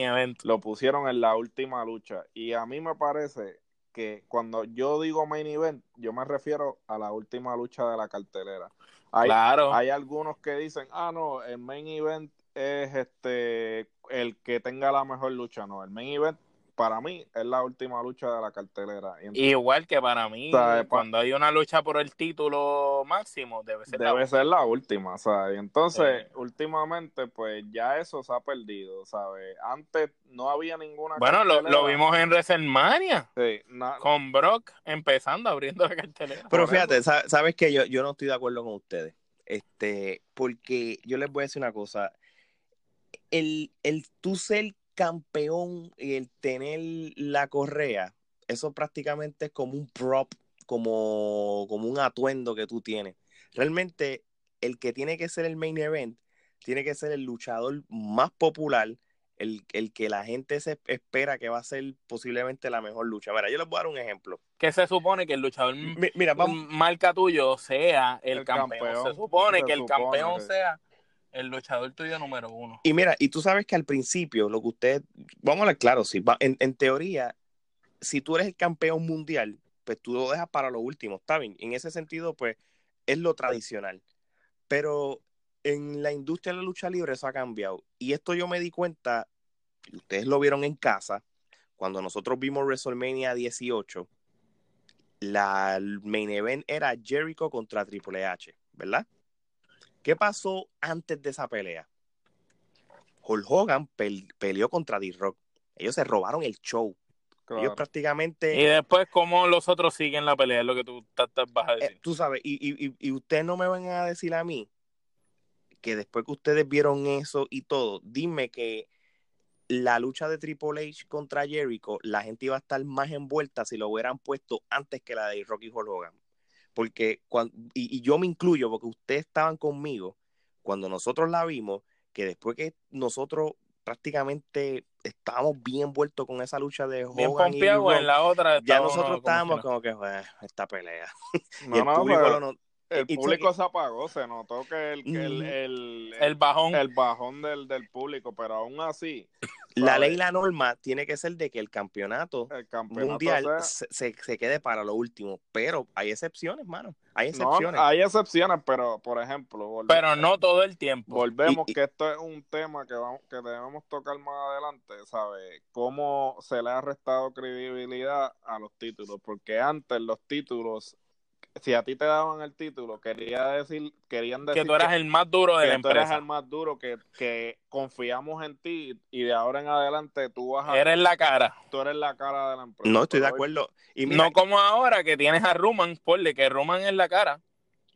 lo pusieron en la última lucha. Y a mí me parece que cuando yo digo main event yo me refiero a la última lucha de la cartelera. Hay, claro. hay algunos que dicen ah no el main event es este el que tenga la mejor lucha no el main event para mí es la última lucha de la cartelera. Entonces, Igual que para mí, ¿sabes? cuando hay una lucha por el título máximo, debe ser, debe la, ser la última. ¿sabes? Y entonces, últimamente, pues ya eso se ha perdido. ¿sabes? Antes no había ninguna. Bueno, lo, lo, vimos en WrestleMania. Sí, na... con Brock empezando abriendo la cartelera. Pero fíjate, sabes que yo, yo no estoy de acuerdo con ustedes. Este, porque yo les voy a decir una cosa. El, el tú ser campeón y el tener la correa, eso prácticamente es como un prop, como, como un atuendo que tú tienes. Realmente, el que tiene que ser el main event, tiene que ser el luchador más popular, el, que la gente se espera que va a ser posiblemente la mejor lucha. Mira, yo les voy a dar un ejemplo. Que se supone que el luchador mira, marca tuyo sea el, campeón. Se supone que el campeón sea el luchador tuyo número uno. Y mira, y tú sabes que al principio, lo que usted, vamos a hablar claro, si en, en teoría, si tú eres el campeón mundial, pues tú lo dejas para lo último, está bien. En ese sentido, pues es lo tradicional. Pero en la industria de la lucha libre eso ha cambiado. Y esto yo me di cuenta, y ustedes lo vieron en casa, cuando nosotros vimos WrestleMania 18, la main event era Jericho contra Triple H, ¿verdad? ¿Qué pasó antes de esa pelea? Hulk Hogan peleó contra D-Rock. Ellos se robaron el show. Ellos prácticamente. Y después, ¿cómo los otros siguen la pelea? Es lo que tú vas a eh, decir. tú sabes, y, y, ustedes no me van a decir a mí que después que ustedes vieron eso y todo, dime que la lucha de Triple H contra Jericho, la gente iba a estar más envuelta si lo hubieran puesto antes que la de Rocky Hulk Hogan porque cuando, y, yo me incluyo porque ustedes estaban conmigo cuando nosotros la vimos, que después que nosotros prácticamente estábamos bien vueltos con esa lucha de Hogan y en la otra ya nosotros estábamos como que esta pelea (laughs) no, no, el público se apagó, se notó que el, el, el, bajón, el bajón del, del público, pero aún así. La ley y la norma tiene que ser de que el campeonato, mundial se, se, quede para lo último, pero hay excepciones, mano. Hay excepciones. hay excepciones, pero por ejemplo. pero no todo el tiempo. Volvemos, que esto es un tema que, vamos, que debemos tocar más adelante, ¿sabes? Cómo se le ha restado credibilidad a los títulos, porque antes los títulos si a ti te daban el título, quería decir, querían decir que tú eras el más duro de la empresa. Tú eras el más duro, que, que confiamos en ti y de ahora en adelante tú vas a... Eres la cara. Tú eres la cara de la empresa. No, estoy de acuerdo. Y no como ahora que tienes a Ruman, ponle que Ruman es la cara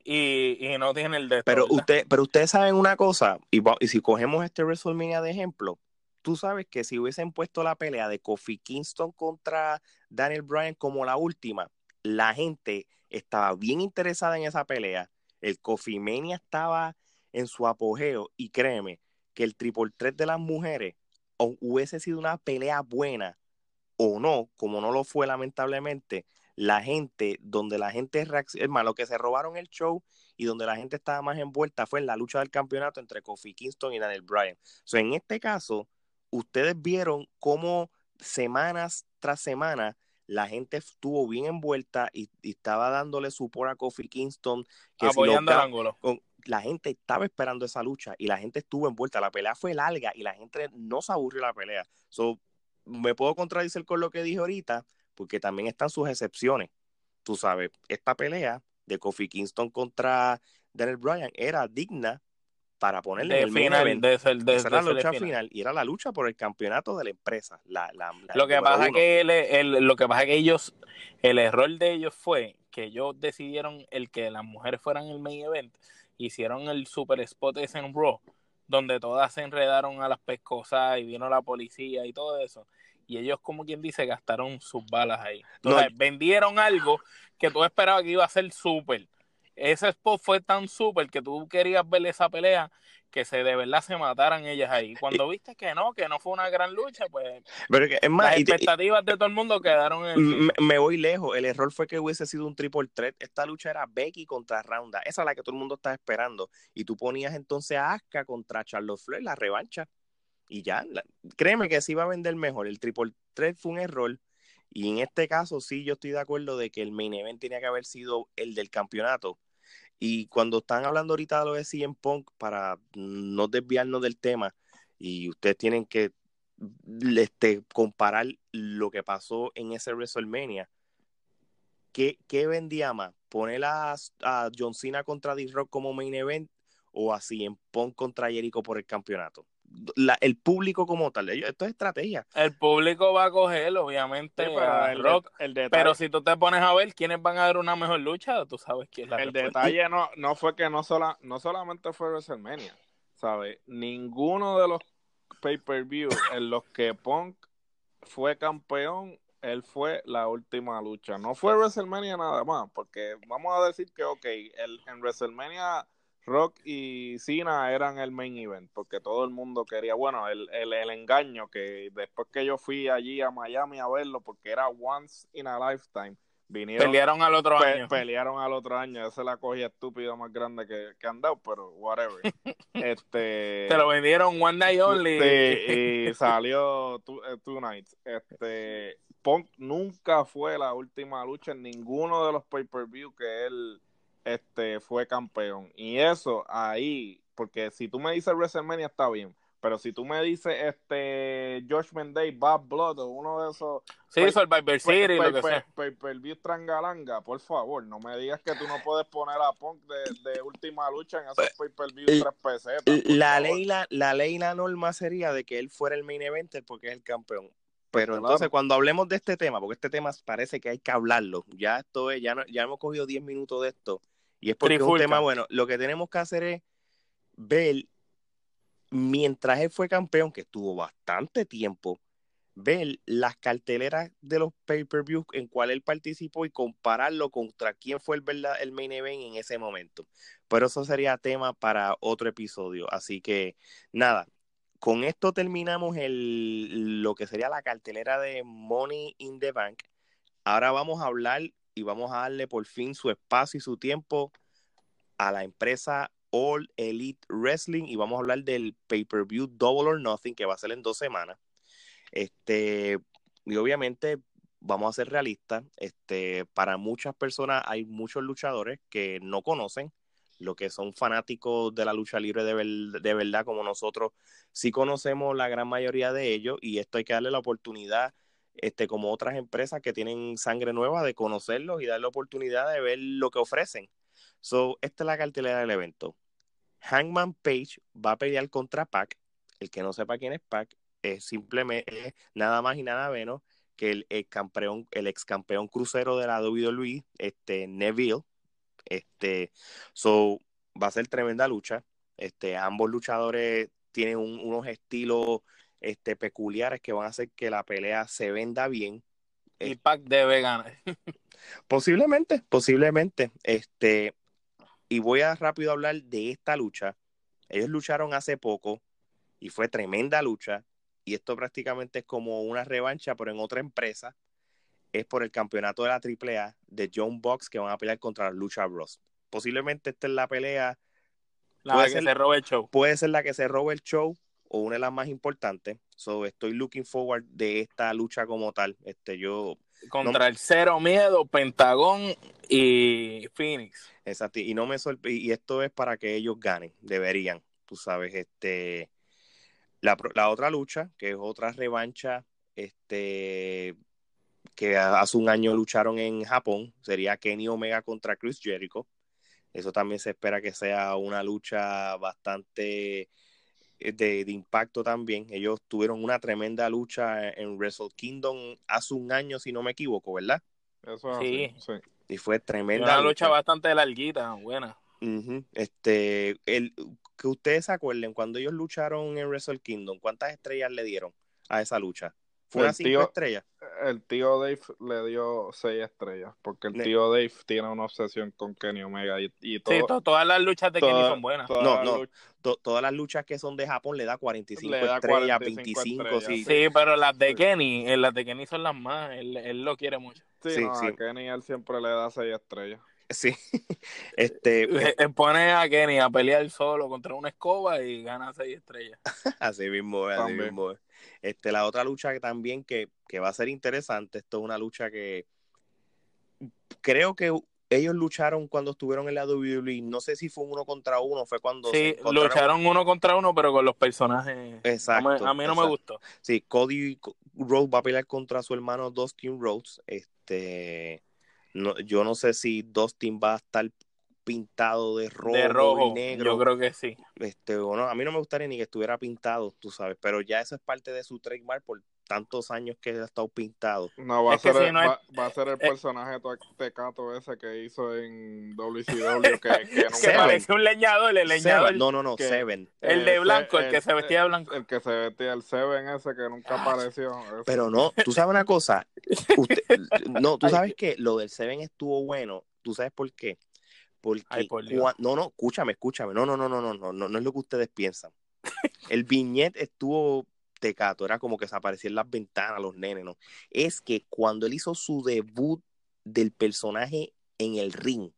y, y no tiene el de Pero, usted, pero ustedes saben una cosa, y, y si cogemos este WrestleMania de ejemplo, tú sabes que si hubiesen puesto la pelea de Kofi Kingston contra Daniel Bryan como la última, la gente estaba bien interesada en esa pelea. El Coffee Mania estaba en su apogeo y créeme que el triple threat de las mujeres hubiese sido una pelea buena o no, como no lo fue lamentablemente, la gente, donde la gente reacciona, lo que se robaron el show y donde la gente estaba más envuelta fue en la lucha del campeonato entre Kofi Kingston y Daniel Bryan. So, en este caso, ustedes vieron cómo semanas tras semana la gente estuvo bien envuelta y, estaba dándole support a Kofi Kingston. Que Apoyando el ángulo. la gente estaba esperando esa lucha y la gente estuvo envuelta. La pelea fue larga y la gente no se aburrió la pelea. So, me puedo contradecir con lo que dije ahorita, porque también están sus excepciones. Tú sabes, esta pelea de Kofi Kingston contra Daniel Bryan era digna para ponerle el final, de, esa la lucha final. y era la lucha por el campeonato de la empresa. La, lo que pasa que el, lo que pasa que ellos, el error de ellos fue que ellos decidieron el que las mujeres fueran el main event, hicieron el super spot ese en Raw, donde todas se enredaron a las pescosas y vino la policía y todo eso. Y ellos, como quien dice, gastaron sus balas ahí. Entonces, vendieron algo que tú esperabas que iba a ser súper ese spot fue tan súper que tú querías ver esa pelea que se de verdad se mataran ellas ahí. Cuando viste que no, que no fue una gran lucha, pues Pero es más, las expectativas de todo el mundo quedaron en me, voy lejos. El error fue que hubiese sido un triple threat. Esta lucha era Becky contra Ronda. Esa es la que todo el mundo está esperando. Y tú ponías entonces a Asuka contra Charlotte Flair, la revancha. Y ya, créeme que sí iba a vender mejor. El triple threat fue un error. Y en este caso sí yo estoy de acuerdo de que el main event tenía que haber sido el del campeonato y cuando están hablando ahorita de lo de CM Punk, para no desviarnos del tema, y ustedes tienen que este, comparar lo que pasó en ese WrestleMania, ¿qué, qué vendía más? ¿Poner a, a John Cena contra D-Rock como main event o a CM Punk contra Jericho por el campeonato? El público como tal. Esto es estrategia. El público va a coger, obviamente, pero, el, rock, pero si tú te pones a ver quiénes van a dar una mejor lucha, tú sabes quién es la El detalle no, no fue que no, sola, no solamente fue WrestleMania, ¿sabes? Ninguno de los pay-per-view en los que Punk fue campeón, él fue la última lucha. No fue WrestleMania nada más, porque vamos a decir que, ok, el, en WrestleMania Rock y Cena eran el main event, porque todo el mundo quería, bueno, el, el, el, engaño que después que yo fui allí a Miami a verlo, porque era once in a lifetime, vinieron, pelearon al otro pe año. Pelearon al otro año, esa es la cogía estúpida más grande que, que han dado, pero whatever. (laughs) este, Te lo vendieron one night only. Sí, y salió two, uh, two nights. Este, Punk nunca fue la última lucha en ninguno de los pay-per-view que él este, fue campeón. Y eso ahí, porque si tú me dices WrestleMania está bien, pero si tú me dices este Judgment Day, Bad Blood o uno de esos sí, pay, Survivor City, lo que sea. Pay, per view trangalanga, por favor, no me digas que tú no puedes poner a Punk de, de última lucha en esos pay per view tres pesetas. La ley, la, la ley, la norma sería de que él fuera el main eventer porque es el campeón. Pero claro. entonces cuando hablemos de este tema, porque este tema parece que hay que hablarlo, ya esto es, ya, no, ya hemos cogido 10 minutos de esto, y es porque Trifulca. es un tema bueno, lo que tenemos que hacer es ver, mientras él fue campeón, que estuvo bastante tiempo, ver las carteleras de los pay-per-views en cual él participó y compararlo contra quién fue el, verdad, el main event en ese momento. Pero eso sería tema para otro episodio. Así que nada, con esto terminamos el, lo que sería la cartelera de Money in the Bank. Ahora vamos a hablar y vamos a darle por fin su espacio y su tiempo a la empresa All Elite Wrestling y vamos a hablar del pay-per-view Double or Nothing que va a ser en dos semanas. Este, y obviamente vamos a ser realistas, este, para muchas personas hay muchos luchadores que no conocen lo que son fanáticos de la lucha libre de, ver, de verdad como nosotros sí conocemos la gran mayoría de ellos y esto hay que darle la oportunidad este, como otras empresas que tienen sangre nueva de conocerlos y darle la oportunidad de ver lo que ofrecen. So, esta es la cartelera del evento. Hangman Page va a pelear contra Pac. El que no sepa quién es Pac, es simplemente nada más y nada menos que el, el campeón, el ex campeón crucero de la WWE, este Neville. Este, so, va a ser tremenda lucha. Este, ambos luchadores tienen un, unos estilos este, peculiares que van a hacer que la pelea se venda bien. Y Pac debe ganar. (laughs) posiblemente, posiblemente. Este, y voy a rápido hablar de esta lucha. Ellos lucharon hace poco y fue tremenda lucha. Y esto prácticamente es como una revancha, pero en otra empresa. Es por el campeonato de la AAA de John Box que van a pelear contra Lucha Bros. Posiblemente esta es la pelea. La puede que ser, se robe el show. Puede ser la que se robe el show o una de las más importantes. So, estoy looking forward de esta lucha como tal. Este, yo contra no, el Cero Miedo, Pentagón y Phoenix. Exacto, y no me sorprende, y esto es para que ellos ganen, deberían, tú sabes, este la, la otra lucha, que es otra revancha, este que hace un año lucharon en Japón, sería Kenny Omega contra Chris Jericho. Eso también se espera que sea una lucha bastante de, de, impacto también. Ellos tuvieron una tremenda lucha en Wrestle Kingdom hace un año, si no me equivoco, ¿verdad? Eso sí. sí. Y fue tremenda. Una lucha, lucha bastante larguita, buena. Uh -huh. Este, el, que ustedes se acuerden, cuando ellos lucharon en Wrestle Kingdom, ¿cuántas estrellas le dieron a esa lucha? ¿Fue una cinco estrellas? El tío Dave le dio seis estrellas, porque el tío Dave tiene una obsesión con Kenny Omega y, y todo, sí, to todas las luchas de toda, Kenny son buenas. No, no, to todas las luchas que son de Japón le da 45 le da estrellas, 45 25, sí. sí. pero las de Kenny, eh, las de Kenny son las más, él, él lo quiere mucho. Sí, sí, no, sí. a Kenny él siempre le da seis estrellas. Sí, (laughs) este (laughs) eh, pone a Kenny a pelear solo contra una escoba y gana seis estrellas. (laughs) así mismo, así también. mismo. Este, la otra lucha que también que, que va a ser interesante, esto es una lucha que creo que ellos lucharon cuando estuvieron en la WWE, no sé si fue uno contra uno, fue cuando sí, lucharon uno contra uno, pero con los personajes. Exacto. A mí, a mí no exacto. me gustó. Sí, Cody Rhodes va a pelear contra su hermano Dustin Rhodes. Este, no, yo no sé si Dustin va a estar pintado de rojo, de rojo y negro. Yo creo que sí. Este, bueno, a mí no me gustaría ni que estuviera pintado, tú sabes, pero ya eso es parte de su trademark por tantos años que ha estado pintado. No, va, a Es ser, si el, no es- va, va a ser el eh, personaje to- tecato ese que hizo en (laughs) WCW que, que nunca... Parece un leñador, el leñador. Seven. No, no, no, que- Seven. El Eh, de blanco, el que se vestía de blanco. El que se vestía, el Seven ese que nunca Ah, apareció. ese. Pero no, tú sabes una cosa. Usted- no, tú sabes que lo del Seven estuvo bueno. ¿Tú sabes por qué? Porque Ay, por Dios. cua- no, no, escúchame, escúchame. No, no, no, no, no, no, no, no es lo que ustedes piensan. El viñet estuvo tecato, era como que se aparecían las ventanas, los nenes, ¿no? Es que cuando él hizo su debut del personaje en el ring,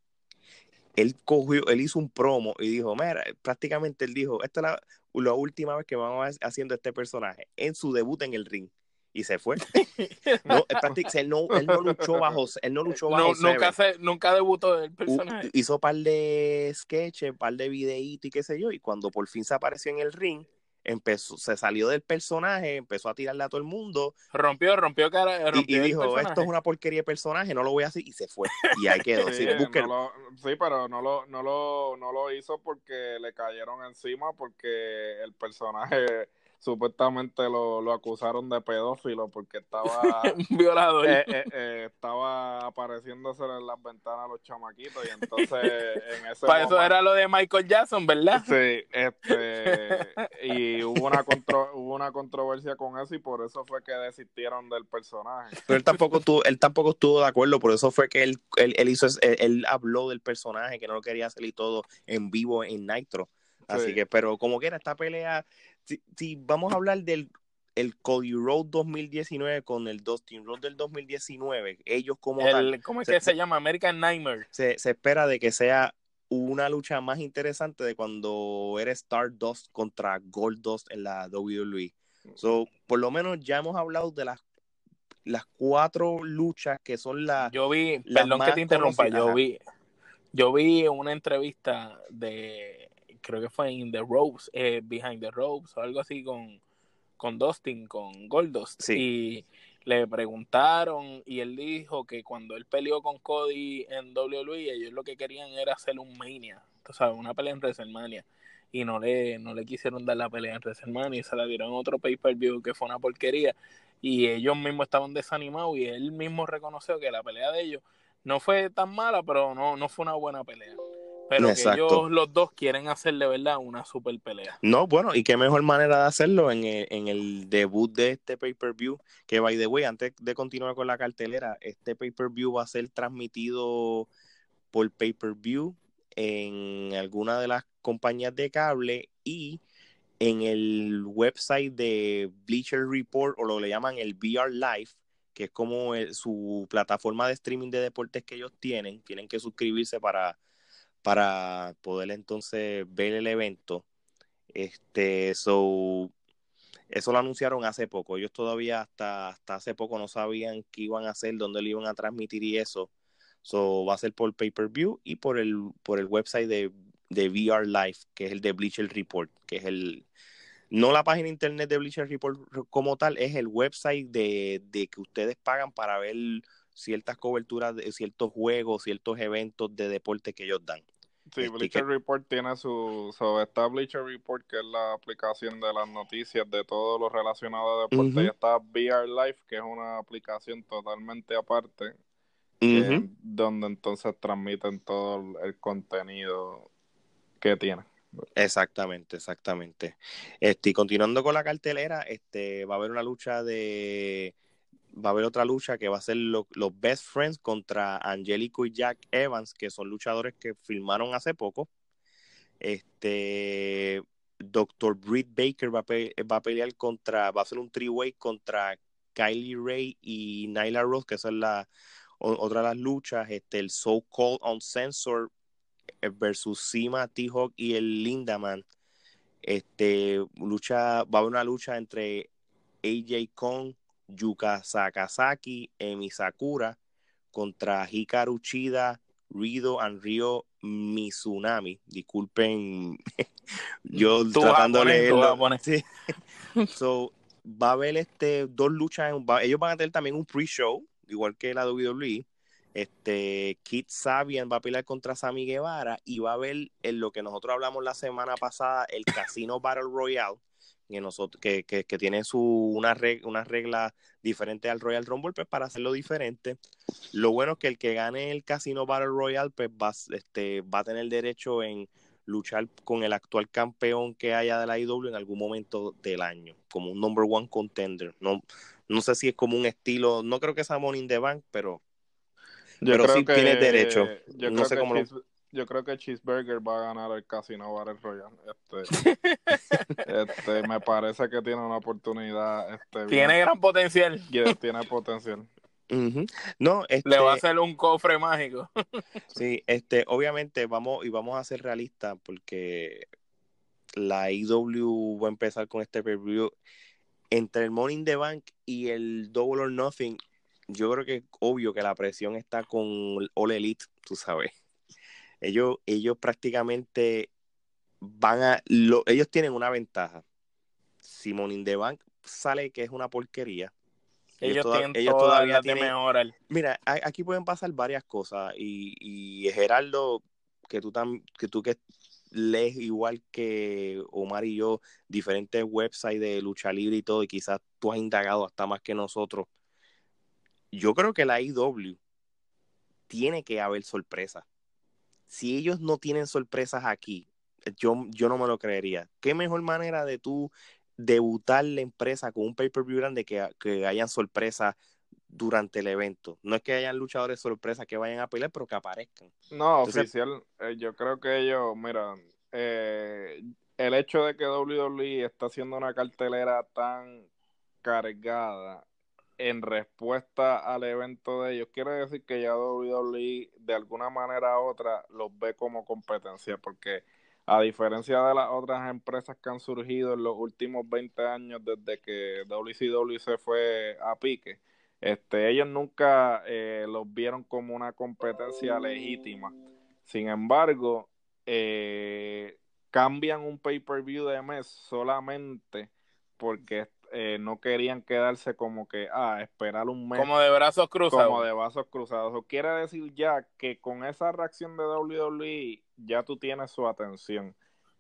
él cogió, él hizo un promo y dijo, mira, prácticamente él dijo, esta es la, la última vez que vamos haciendo este personaje en su debut en el ring. Y se fue. (laughs) No, él, no, él no luchó bajo, él no luchó bajo No, nunca, se, nunca debutó el personaje. hizo par de sketches, par de videitos y qué sé yo, y cuando por fin se apareció en el ring, empezó, se salió del personaje, empezó a tirarle a todo el mundo Rompió, rompió cara. y, Rompió y dijo, esto es una porquería de personaje, no lo voy a hacer, y se fue. (laughs) Y ahí quedó. Sí, Sí, no lo- sí, pero no lo, no, lo, no lo hizo porque le cayeron encima, porque el personaje supuestamente lo, lo acusaron de pedófilo porque estaba (laughs) violador. eh, eh, eh, estaba apareciéndose en las ventanas a los chamaquitos y entonces en (laughs) ese Para eso era lo de Michael Jackson, ¿verdad? Sí, este, y hubo una, contro- hubo una controversia con eso y por eso fue que desistieron del personaje. Pero él tampoco estuvo, él tampoco estuvo de acuerdo, por eso fue que él, él, él hizo, él, él habló del personaje, que no lo quería hacer y todo en vivo en Nitro. Así Sí. que, pero como quiera, esta pelea, si, si vamos a hablar del el Cody Road 2019 con el Dustin Road del 2019, ellos como tal, El, ¿Cómo es Se- que se- llama? American Nightmare. se, se espera de que sea una lucha más interesante de cuando era Stardust contra Goldust en la WWE. So, por lo menos ya hemos hablado de las, las cuatro luchas que son las Yo vi, las perdón que te interrumpa, conocidas, yo vi, yo vi una entrevista de, creo que fue en The Ropes, eh, Behind the Ropes o algo así con, con Dustin, con Goldust. Sí. Y le preguntaron y él dijo que cuando él peleó con Cody en WWE, ellos lo que querían era hacer un Mania, tú sabes, una pelea en WrestleMania. Y no le, no le quisieron dar la pelea en WrestleMania y se la dieron en otro pay-per-view que fue una porquería. Y ellos mismos estaban desanimados y él mismo reconoció que la pelea de ellos no fue tan mala, pero no, no fue una buena pelea. Pero Exacto. que ellos los dos quieren hacer de verdad una super pelea. No, bueno, y qué mejor manera de hacerlo en el, en el debut de este pay-per-view, que by the way, antes de continuar con la cartelera, este pay-per-view va a ser transmitido por pay-per-view en alguna de las compañías de cable y en el website de Bleacher Report o lo que le llaman el VR Live, que es como el- su plataforma de streaming de deportes que ellos tienen, tienen que suscribirse para, para poder entonces ver el evento. Este, so, eso lo anunciaron hace poco. Ellos todavía hasta, hasta hace poco no sabían qué iban a hacer, dónde lo iban a transmitir y eso. So, va a ser por pay-per-view y por el, por el website de, de VR Live, que es el de Bleacher Report, que es el, no la página internet de Bleacher Report como tal, es el website de, de que ustedes pagan para ver ciertas coberturas de ciertos juegos, ciertos eventos de deporte que ellos dan. Sí, Este, Bleacher Report tiene su, so, está Bleacher Report, que es la aplicación de las noticias de todo lo relacionado a deporte, y está VR Live, que es una aplicación totalmente aparte, eh, donde entonces transmiten todo el, el contenido que tiene. Exactamente, exactamente. Este, y continuando con la cartelera, este, va a haber una lucha de, va a haber otra lucha que va a ser lo- los Best Friends contra Angelico y Jack Evans, que son luchadores que filmaron hace poco. Este, Dr. Britt Baker va a, va a pelear contra, va a hacer un three-way contra Kylie Ray y Nyla Rose, que esa es la otra de las luchas. Este, el So Called Uncensored eh, versus Sima, T-Hawk y el Lindaman. Este, lucha, va a haber una lucha entre AJ Kong, Yuka Sakazaki, Emi Sakura contra Hikaru Chida, Rido and Ryo Mizunami. Disculpen, (laughs) yo Tu tratando de leerlo. Sí. (laughs) So, va a haber este, dos luchas. en- va- ellos van a tener también un pre-show, igual que la WWE. Este, Kit Sabian va a pelear contra Sammy Guevara y va a haber en lo que nosotros hablamos la semana pasada, el Casino Battle Royale, que, nosotros, que, que, tiene su, una, regla, una regla diferente al Royal Rumble, pues para hacerlo diferente. Lo bueno es que el que gane el Casino Battle Royale, pues va, este, va a tener derecho en luchar con el actual campeón que haya de la IW en algún momento del año, como un number one contender. No, no sé si es como un estilo, no creo que sea Money in the Bank, pero, yo pero creo sí que, tiene derecho. Yo no creo sé que cómo lo- Yo creo que Cheeseburger va a ganar el Casino Battle Royale. Este, este, me parece que tiene una oportunidad. Este, bien- Tiene gran potencial. (laughs) tiene potencial. No, este, Le va a hacer un cofre mágico. (laughs) Sí, este, obviamente vamos y vamos a ser realistas porque la IW va a empezar con este preview entre el Money in the Bank y el Double or Nothing. Yo creo que es obvio que la presión está con All Elite, tú sabes. Ellos, ellos prácticamente van a, lo- ellos tienen una ventaja. Si Money in the Bank sale que es una porquería, Ellos, toda- tienen ellos todavía de tienen- mejorar. Mira, a- aquí pueden pasar varias cosas y, y Gerardo, que tú, tam- que tú que lees igual que Omar y yo diferentes websites de lucha libre y todo y quizás tú has indagado hasta más que nosotros. Yo creo que la IW tiene que haber sorpresas. Si ellos no tienen sorpresas aquí, yo, yo no me lo creería. ¿Qué mejor manera de tú debutar la empresa con un pay-per-view grande que, que hayan sorpresas durante el evento? No es que hayan luchadores sorpresas que vayan a pelear, pero que aparezcan. No, Entonces- oficial, eh, yo creo que ellos, mira, eh, el hecho de que WWE está haciendo una cartelera tan cargada en respuesta al evento de ellos, quiere decir que ya WWE de alguna manera u otra los ve como competencia, porque a diferencia de las otras empresas que han surgido en los últimos 20 años desde que WCW se fue a pique, este, ellos nunca eh, los vieron como una competencia legítima. Sin embargo, eh, cambian un pay-per-view de mes solamente porque eh, no querían quedarse como que, ah, esperar un mes Como de brazos cruzados. como de vasos cruzados. Eso quiere decir ya que con esa reacción de WWE ya tú tienes su atención.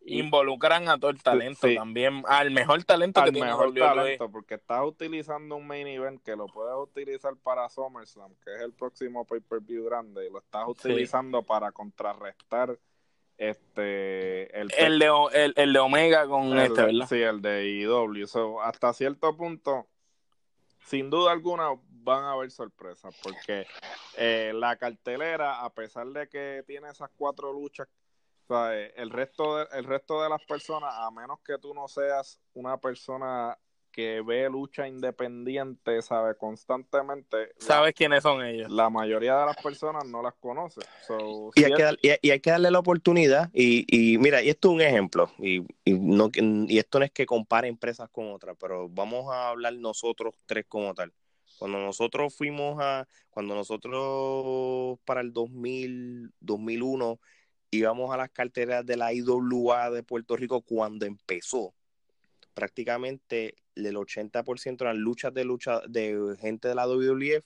Involucran a todo el talento Sí. también. Al mejor talento que tiene mejor WWE. talento, porque estás utilizando un main event que lo puedes utilizar para SummerSlam, que es el próximo pay-per-view grande, y lo estás utilizando para contrarrestar este el, El de, el, el de Omega con el- este, ¿verdad? sí, el de IW. So, hasta cierto punto, sin duda alguna, van a haber sorpresas, porque eh, la cartelera, a pesar de que tiene esas cuatro luchas, ¿sabes? el resto de, el resto de las personas, a menos que tú no seas una persona que ve lucha independiente, sabe, constantemente, la- ¿Sabes quiénes son ellos? la, mayoría de las personas no las conoce. So, Y si hay, es- que dar- y, y hay que darle la oportunidad. Y, y mira, y esto es un ejemplo. Y, y no, y esto no es que compare empresas con otras, pero vamos a hablar nosotros tres como tal. Cuando nosotros fuimos a, cuando nosotros para el 2000, 2001 íbamos a las carteras de la IWA de Puerto Rico cuando empezó, prácticamente el 80% eran luchas de lucha de gente de la WWF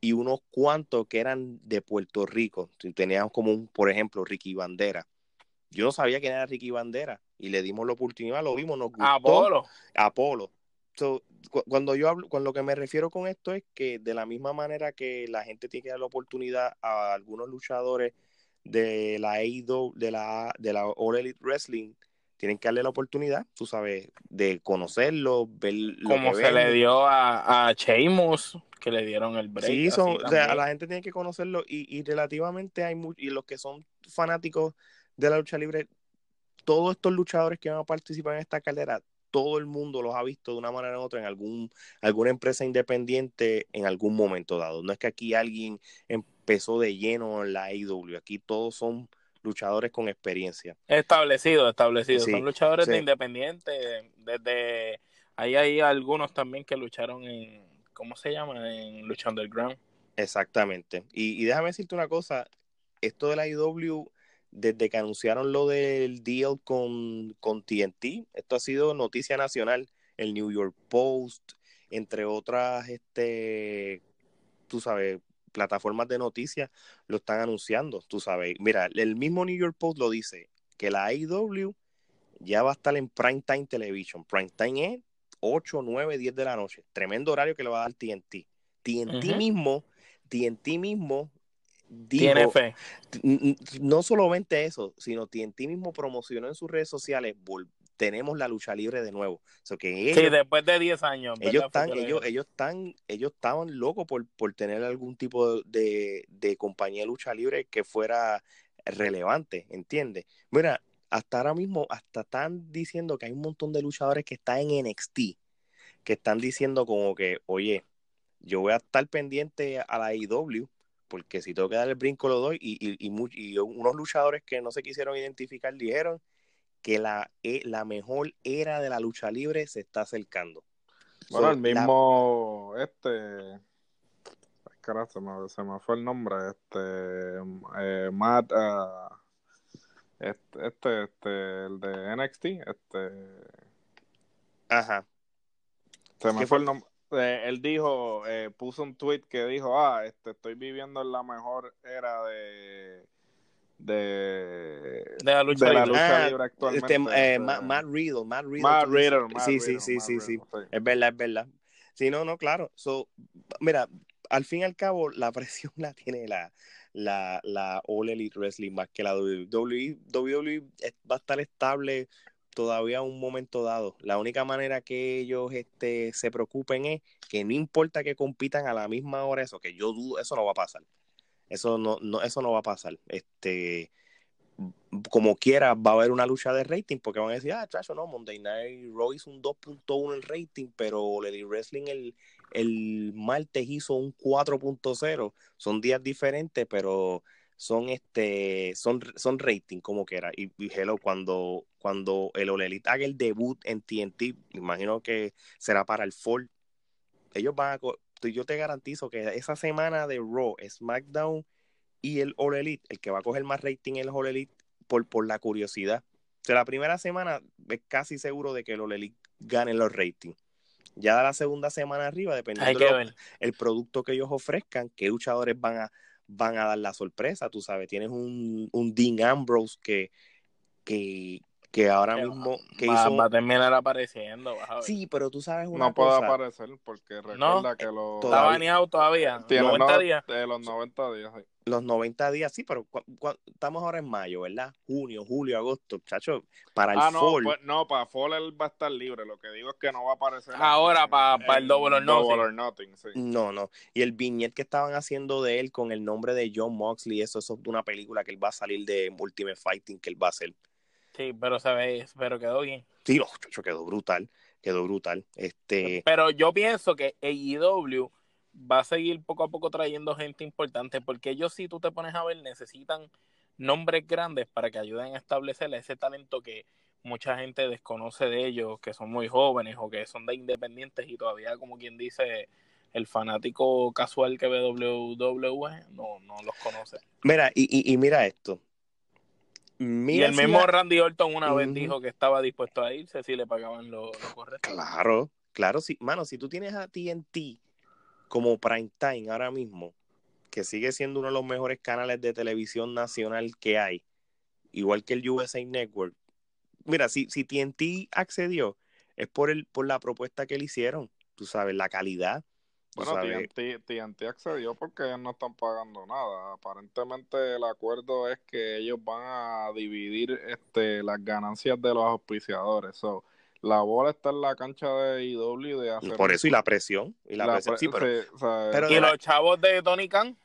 y unos cuantos que eran de Puerto Rico. Teníamos como un, por ejemplo, Ricky Bandera. Yo no sabía quién era Ricky Bandera y le dimos la oportunidad, lo vimos, nos gustó. Apolo. Apolo. So, cu- cuando yo hablo, con lo que me refiero con esto es que de la misma manera que la gente tiene que dar la oportunidad a algunos luchadores de la AEW, de la de la All Elite Wrestling, tienen que darle la oportunidad, tú sabes, de conocerlo, ver lo Como que se le ven. dio a, a Sheamus, que le dieron el break. Sí, son, o sea, la gente tiene que conocerlo y, y relativamente hay muchos, y los que son fanáticos de la lucha libre, todos estos luchadores que van a participar en esta carrera, todo el mundo los ha visto de una manera u otra en algún, alguna empresa independiente en algún momento dado. No es que aquí alguien empezó de lleno en la AEW, aquí todos son luchadores con experiencia. Establecido, establecido. Sí, Son luchadores sí. de independiente. Desde ahí hay algunos también que lucharon en, ¿cómo se llama? En Lucha Underground. Exactamente. Y, y déjame decirte una cosa, esto de la IW, desde que anunciaron lo del deal con, con TNT, esto ha sido noticia nacional, el New York Post, entre otras, este, tú sabes, plataformas de noticias lo están anunciando, tú sabes. Mira, el mismo New York Post lo dice, que la IW ya va a estar en Prime Time Television. Prime Time es 8, 9, 10 de la noche. Tremendo horario que le va a dar TNT. TNT mismo, TNT mismo tiene fe. No solamente eso, sino TNT mismo promocionó en sus redes sociales, tenemos la lucha libre de nuevo. que sí, después de 10 años. Ellos están, ellos, ellos están, ellos estaban locos por, por tener algún tipo de, de, compañía de lucha libre que fuera relevante, ¿entiendes? Mira, hasta ahora mismo, hasta están diciendo que hay un montón de luchadores que están en NXT, que están diciendo como que, oye, yo voy a estar pendiente a la IW, porque si tengo que dar el brinco lo doy, y, y, y, unos luchadores que no se quisieron identificar dijeron que la, e, la mejor era de la lucha libre se está acercando. Bueno, el mismo, este, carajo, se me, se me, fue el nombre, este, eh, Matt, uh, este, este, este, el de NXT, este. Ajá. Se me fue el nombre. Eh, él dijo, eh, puso un tweet que dijo, ah, este, estoy viviendo en la mejor era de de, de la lucha, de la lucha libre ah, actualmente. Este, eh, Matt, Riddle, Matt Riddle. Matt Riddle, sí, sí, sí, sí, sí, Es verdad, es verdad. Sí, no, no, claro. So, mira, al fin y al cabo, la presión (laughs) la tiene la, la, la All Elite Wrestling más que la WWE. WWE va a estar estable todavía un momento dado. La única manera que ellos este, se preocupen es que no importa que compitan a la misma hora, eso que yo dudo, eso no va a pasar. Eso no, no, eso no va a pasar. Este, como quiera, va a haber una lucha de rating, porque van a decir, ah, chacho, no, Monday Night Raw hizo un 2.1 en rating, pero Lady Wrestling el, el martes hizo un 4.0. Son días diferentes, pero son este son, son rating como quiera. Y, y cuando, cuando el Olelit haga el debut en TNT, imagino que será para el fall. Ellos van a yo te garantizo que esa semana de Raw, SmackDown y el All Elite, el que va a coger más rating es el All Elite por, por la curiosidad. O sea, la primera semana es casi seguro de que el All Elite gane los ratings. Ya de la segunda semana arriba, dependiendo del producto que ellos ofrezcan, qué luchadores van a, van a dar la sorpresa, tú sabes. Tienes un, un Dean Ambrose que, que, que ahora mismo que va, hizo... va a terminar apareciendo. Sí, pero tú sabes una no cosa. No puede aparecer porque recuerda que lo... Está baneado todavía. Tiene 90 días. De los 90 días, sí los 90 días, sí, pero estamos ahora en mayo, ¿verdad? Junio, julio, agosto, chacho, para el ah, no, fall. Pues, no, para fall él va a estar libre, lo que digo es que no va a aparecer. Ahora para, el, Double or Nothing. sí. No, no, y el viñet que estaban haciendo de él con el nombre de John Moxley, eso, eso es una película que él va a salir de Ultimate Fighting, que él va a hacer. Sí, pero se ve, pero quedó bien. Sí, chacho, quedó brutal, quedó brutal. Este... Pero yo pienso que AEW va a seguir poco a poco trayendo gente importante, porque ellos, si tú te pones a ver, necesitan nombres grandes para que ayuden a establecer ese talento que mucha gente desconoce de ellos, que son muy jóvenes o que son de independientes y todavía, como quien dice, el fanático casual que ve WWE no, no los conoce. Mira, y, y, mira esto. Y el mismo Randy Orton una vez dijo que estaba dispuesto a irse si le pagaban lo, lo correcto. Claro, claro, sí. Mano, si tú tienes a TNT como Prime Time ahora mismo, que sigue siendo uno de los mejores canales de televisión nacional que hay, igual que el USA Network. Mira, si, si TNT accedió, es por, el, por la propuesta que le hicieron, tú sabes, la calidad. Bueno, TNT, accedió porque ellos no están pagando nada. Aparentemente el acuerdo es que ellos van a dividir este, las ganancias de los auspiciadores. So, la bola está en la cancha de IW de hacer por eso y la presión y la, presión sí, pero, y los chavos de Tony Khan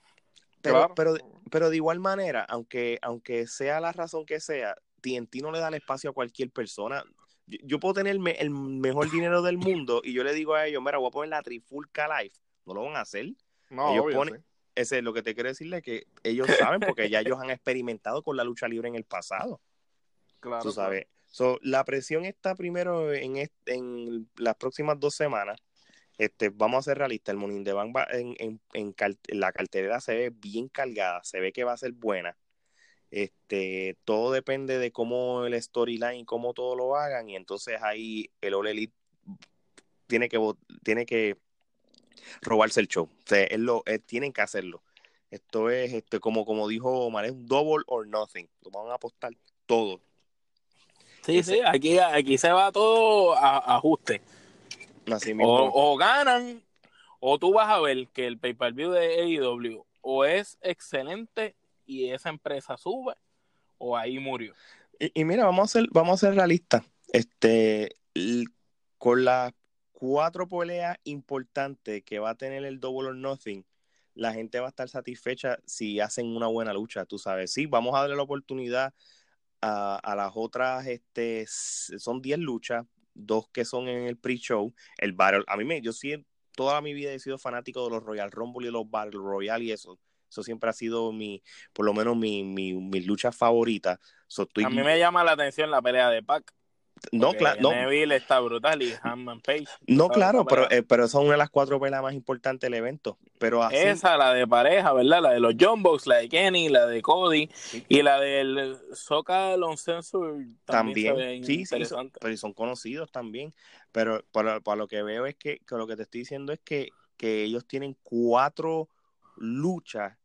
pero, pero, pero de igual manera aunque aunque sea la razón que sea TNT no le da el espacio a cualquier persona yo, puedo tener el mejor dinero del mundo y yo le digo a ellos mira voy a poner la Trifulca Life no lo van a hacer. No ellos ponen, ese es lo que te quiero decirle que ellos saben porque ya ellos han experimentado con la lucha libre en el pasado. Claro tú sabes. la presión está primero en, en las próximas dos semanas. Este, vamos a ser realistas, el Morning de Bank en, en, en, la cartelera se ve bien cargada, se ve que va a ser buena. Este, todo depende de cómo el storyline y cómo todo lo hagan, y entonces ahí el All Elite tiene que, tiene que robarse el show. O sea, lo, tienen que hacerlo. Esto es este, como, como dijo Omar, es un double or nothing. Lo van a apostar todo Sí, sí, aquí, aquí se va todo a, ajuste. Así O, o ganan, o tú vas a ver que el pay-per-view de AEW o es excelente y esa empresa sube, o ahí murió. Y, mira, vamos a ser, vamos a ser realistas. Este, con las cuatro peleas importantes que va a tener el Double or Nothing, la gente va a estar satisfecha si hacen una buena lucha, tú sabes. Sí, vamos a darle la oportunidad a, a las otras, este, son 10 luchas, dos que son en el pre-show, el Battle, a mí me, yo sí, toda mi vida he sido fanático de los Royal Rumble y los Battle Royale y eso. Eso siempre ha sido mi, por lo menos mi, mi, mi lucha favorita. So, estoy- A mí me llama la atención la pelea de Pac. no, claro, no, Neville está brutal y Hanman Page. no, claro, pero, eh, pero es una de las cuatro peleas más importantes del evento. Pero así, Esa, la de pareja, ¿verdad? La de los John Box, la de Kenny, la de Cody Sí. y la del Soca Lon Censor también, también, sí, sí, son, pero son conocidos también. Pero para, para lo que veo es que, que lo que te estoy diciendo es que, que ellos tienen cuatro luchas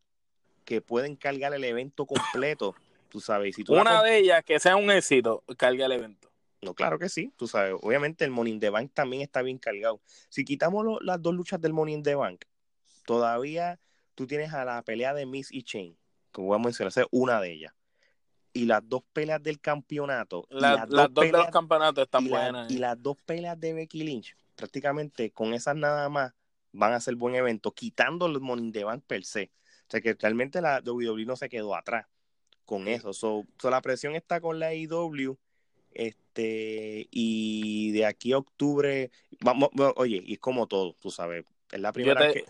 que pueden cargar el evento completo, tú sabes. Si tú la Una de ellas que sea un éxito, carga el evento. No, claro que sí, tú sabes. Obviamente el Money in the Bank también está bien cargado. Si quitamos lo- las dos luchas del Money in the Bank, todavía tú tienes a la pelea de Miss y Chain, que voy a mencionar, esa es una de ellas. Y las dos peleas del campeonato. La- las dos, de peleas- los campeonatos están y, la- buenas. y las dos peleas de Becky Lynch, prácticamente con esas nada más van a ser buen evento, quitando el Money in the Bank per se. O sea que realmente la WWE no se quedó atrás con eso. So, so la presión está con la AEW. Este, y de aquí a octubre, vamos, oye, y es como todo, tú sabes, es la primera te- que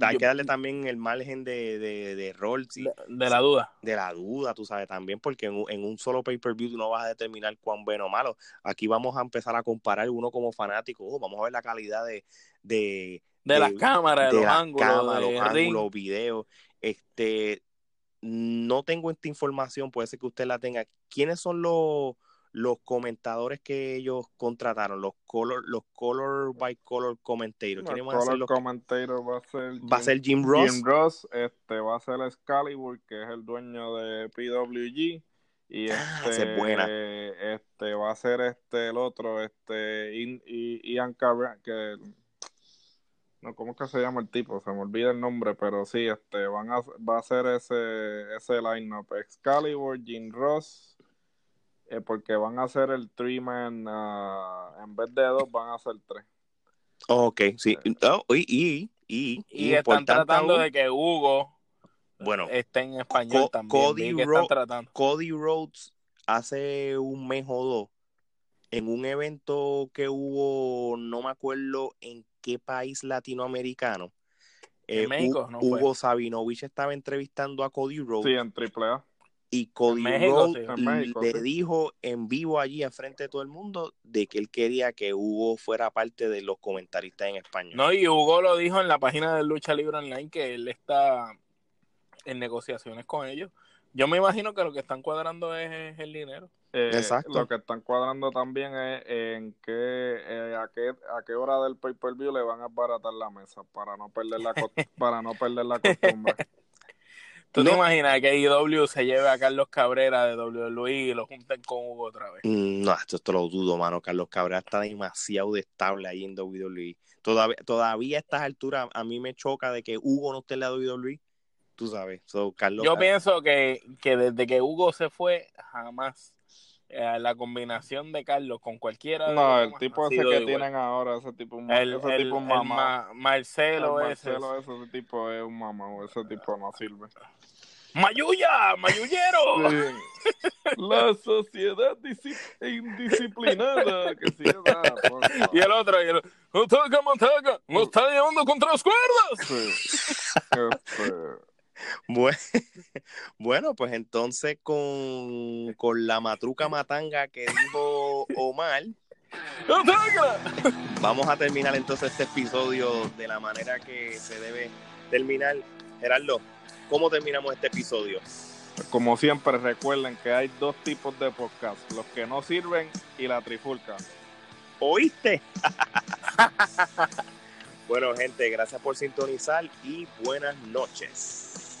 hay yo- que darle también el margen de, de, de rol, sí, de, de la duda. de la duda, tú sabes, también, porque en, un- en un solo pay-per-view tú no vas a determinar cuán bueno o malo. Aquí vamos a empezar a comparar uno como fanático, oh, vamos a ver la calidad de, de, De, de- las cámaras, de, de los las ángulos, cámaras, de los ángulos, videos. Este, no tengo esta información, puede ser que usted la tenga. ¿Quiénes son los, los comentadores que ellos contrataron? Los color, los color by color commentators. El ¿Quiénes van a ser color los commentator va a ser Va a Jim- ser Jim Ross. Jim Ross, este va a ser Excalibur, que es el dueño de PWG. Y Ah, este, esa es buena. este va a ser este el otro, este Ian Cabra, que no, ¿cómo es que se llama el tipo? Se me olvida el nombre, pero sí, este van a va a ser ese ese lineup, Excalibur, Jim Ross, eh, porque van a ser el three man, ah, en vez de dos van a ser tres. Ok, sí. Oh, y, y, y, Y están tratando aún, de que Hugo Bueno, esté en español Co- también. Cody Vi que Ro- están tratando. Cody Rhodes hace un mes o dos, en un evento que hubo, no me acuerdo en qué país latinoamericano, En eh, México, ¿no fue? Hugo Sabinovich estaba entrevistando a Cody Rhodes Sí, en AAA. y Cody En México, Rhodes sí. En México, le sí. dijo en vivo allí enfrente de todo el mundo de que él quería que Hugo fuera parte de los comentaristas en español. No, y Hugo lo dijo en la página de Lucha Libre Online que él está en negociaciones con ellos. Yo me imagino que lo que están cuadrando es, es el dinero. Eh, Exacto. Lo que están cuadrando también es en qué, eh, a qué, a qué hora del pay per view le van a baratar la mesa para no perder la (laughs) para no perder la costumbre. ¿Tú te No. imaginas que IW se lleve a Carlos Cabrera de WWE y lo junten con Hugo otra vez? Mm, No, esto, esto lo dudo, mano. Carlos Cabrera está demasiado estable ahí en WWE. Todavía, todavía a estas alturas a mí me choca de que Hugo no esté en la WWE. Tú sabes. So, Carlos Yo pienso que, que desde que Hugo se fue, jamás eh, la combinación de Carlos con cualquiera No, el tipo ese que igual. tienen ahora, ese tipo, el, ese el- tipo un el mamá. Ma- Marcelo, El ese. Marcelo ese, ese tipo es un mamá, ese tipo no sirve. ¡Mayuya! ¡Mayullero! Sí. (laughs) La sociedad indisciplinada que sí. Y el otro, y el Manteca, Manteca, ¡nos está llevando contra las cuerdas! Sí. Este, (laughs) Bueno, (laughs) bueno, pues entonces con, con la matruca matanga que dijo Omar, (laughs) vamos a terminar entonces este episodio de la manera que se debe terminar. Gerardo, ¿cómo terminamos este episodio? Como siempre, recuerden que hay dos tipos de podcast, los que no sirven y la trifulca. ¿Oíste? bueno, gente, gracias por sintonizar y buenas noches.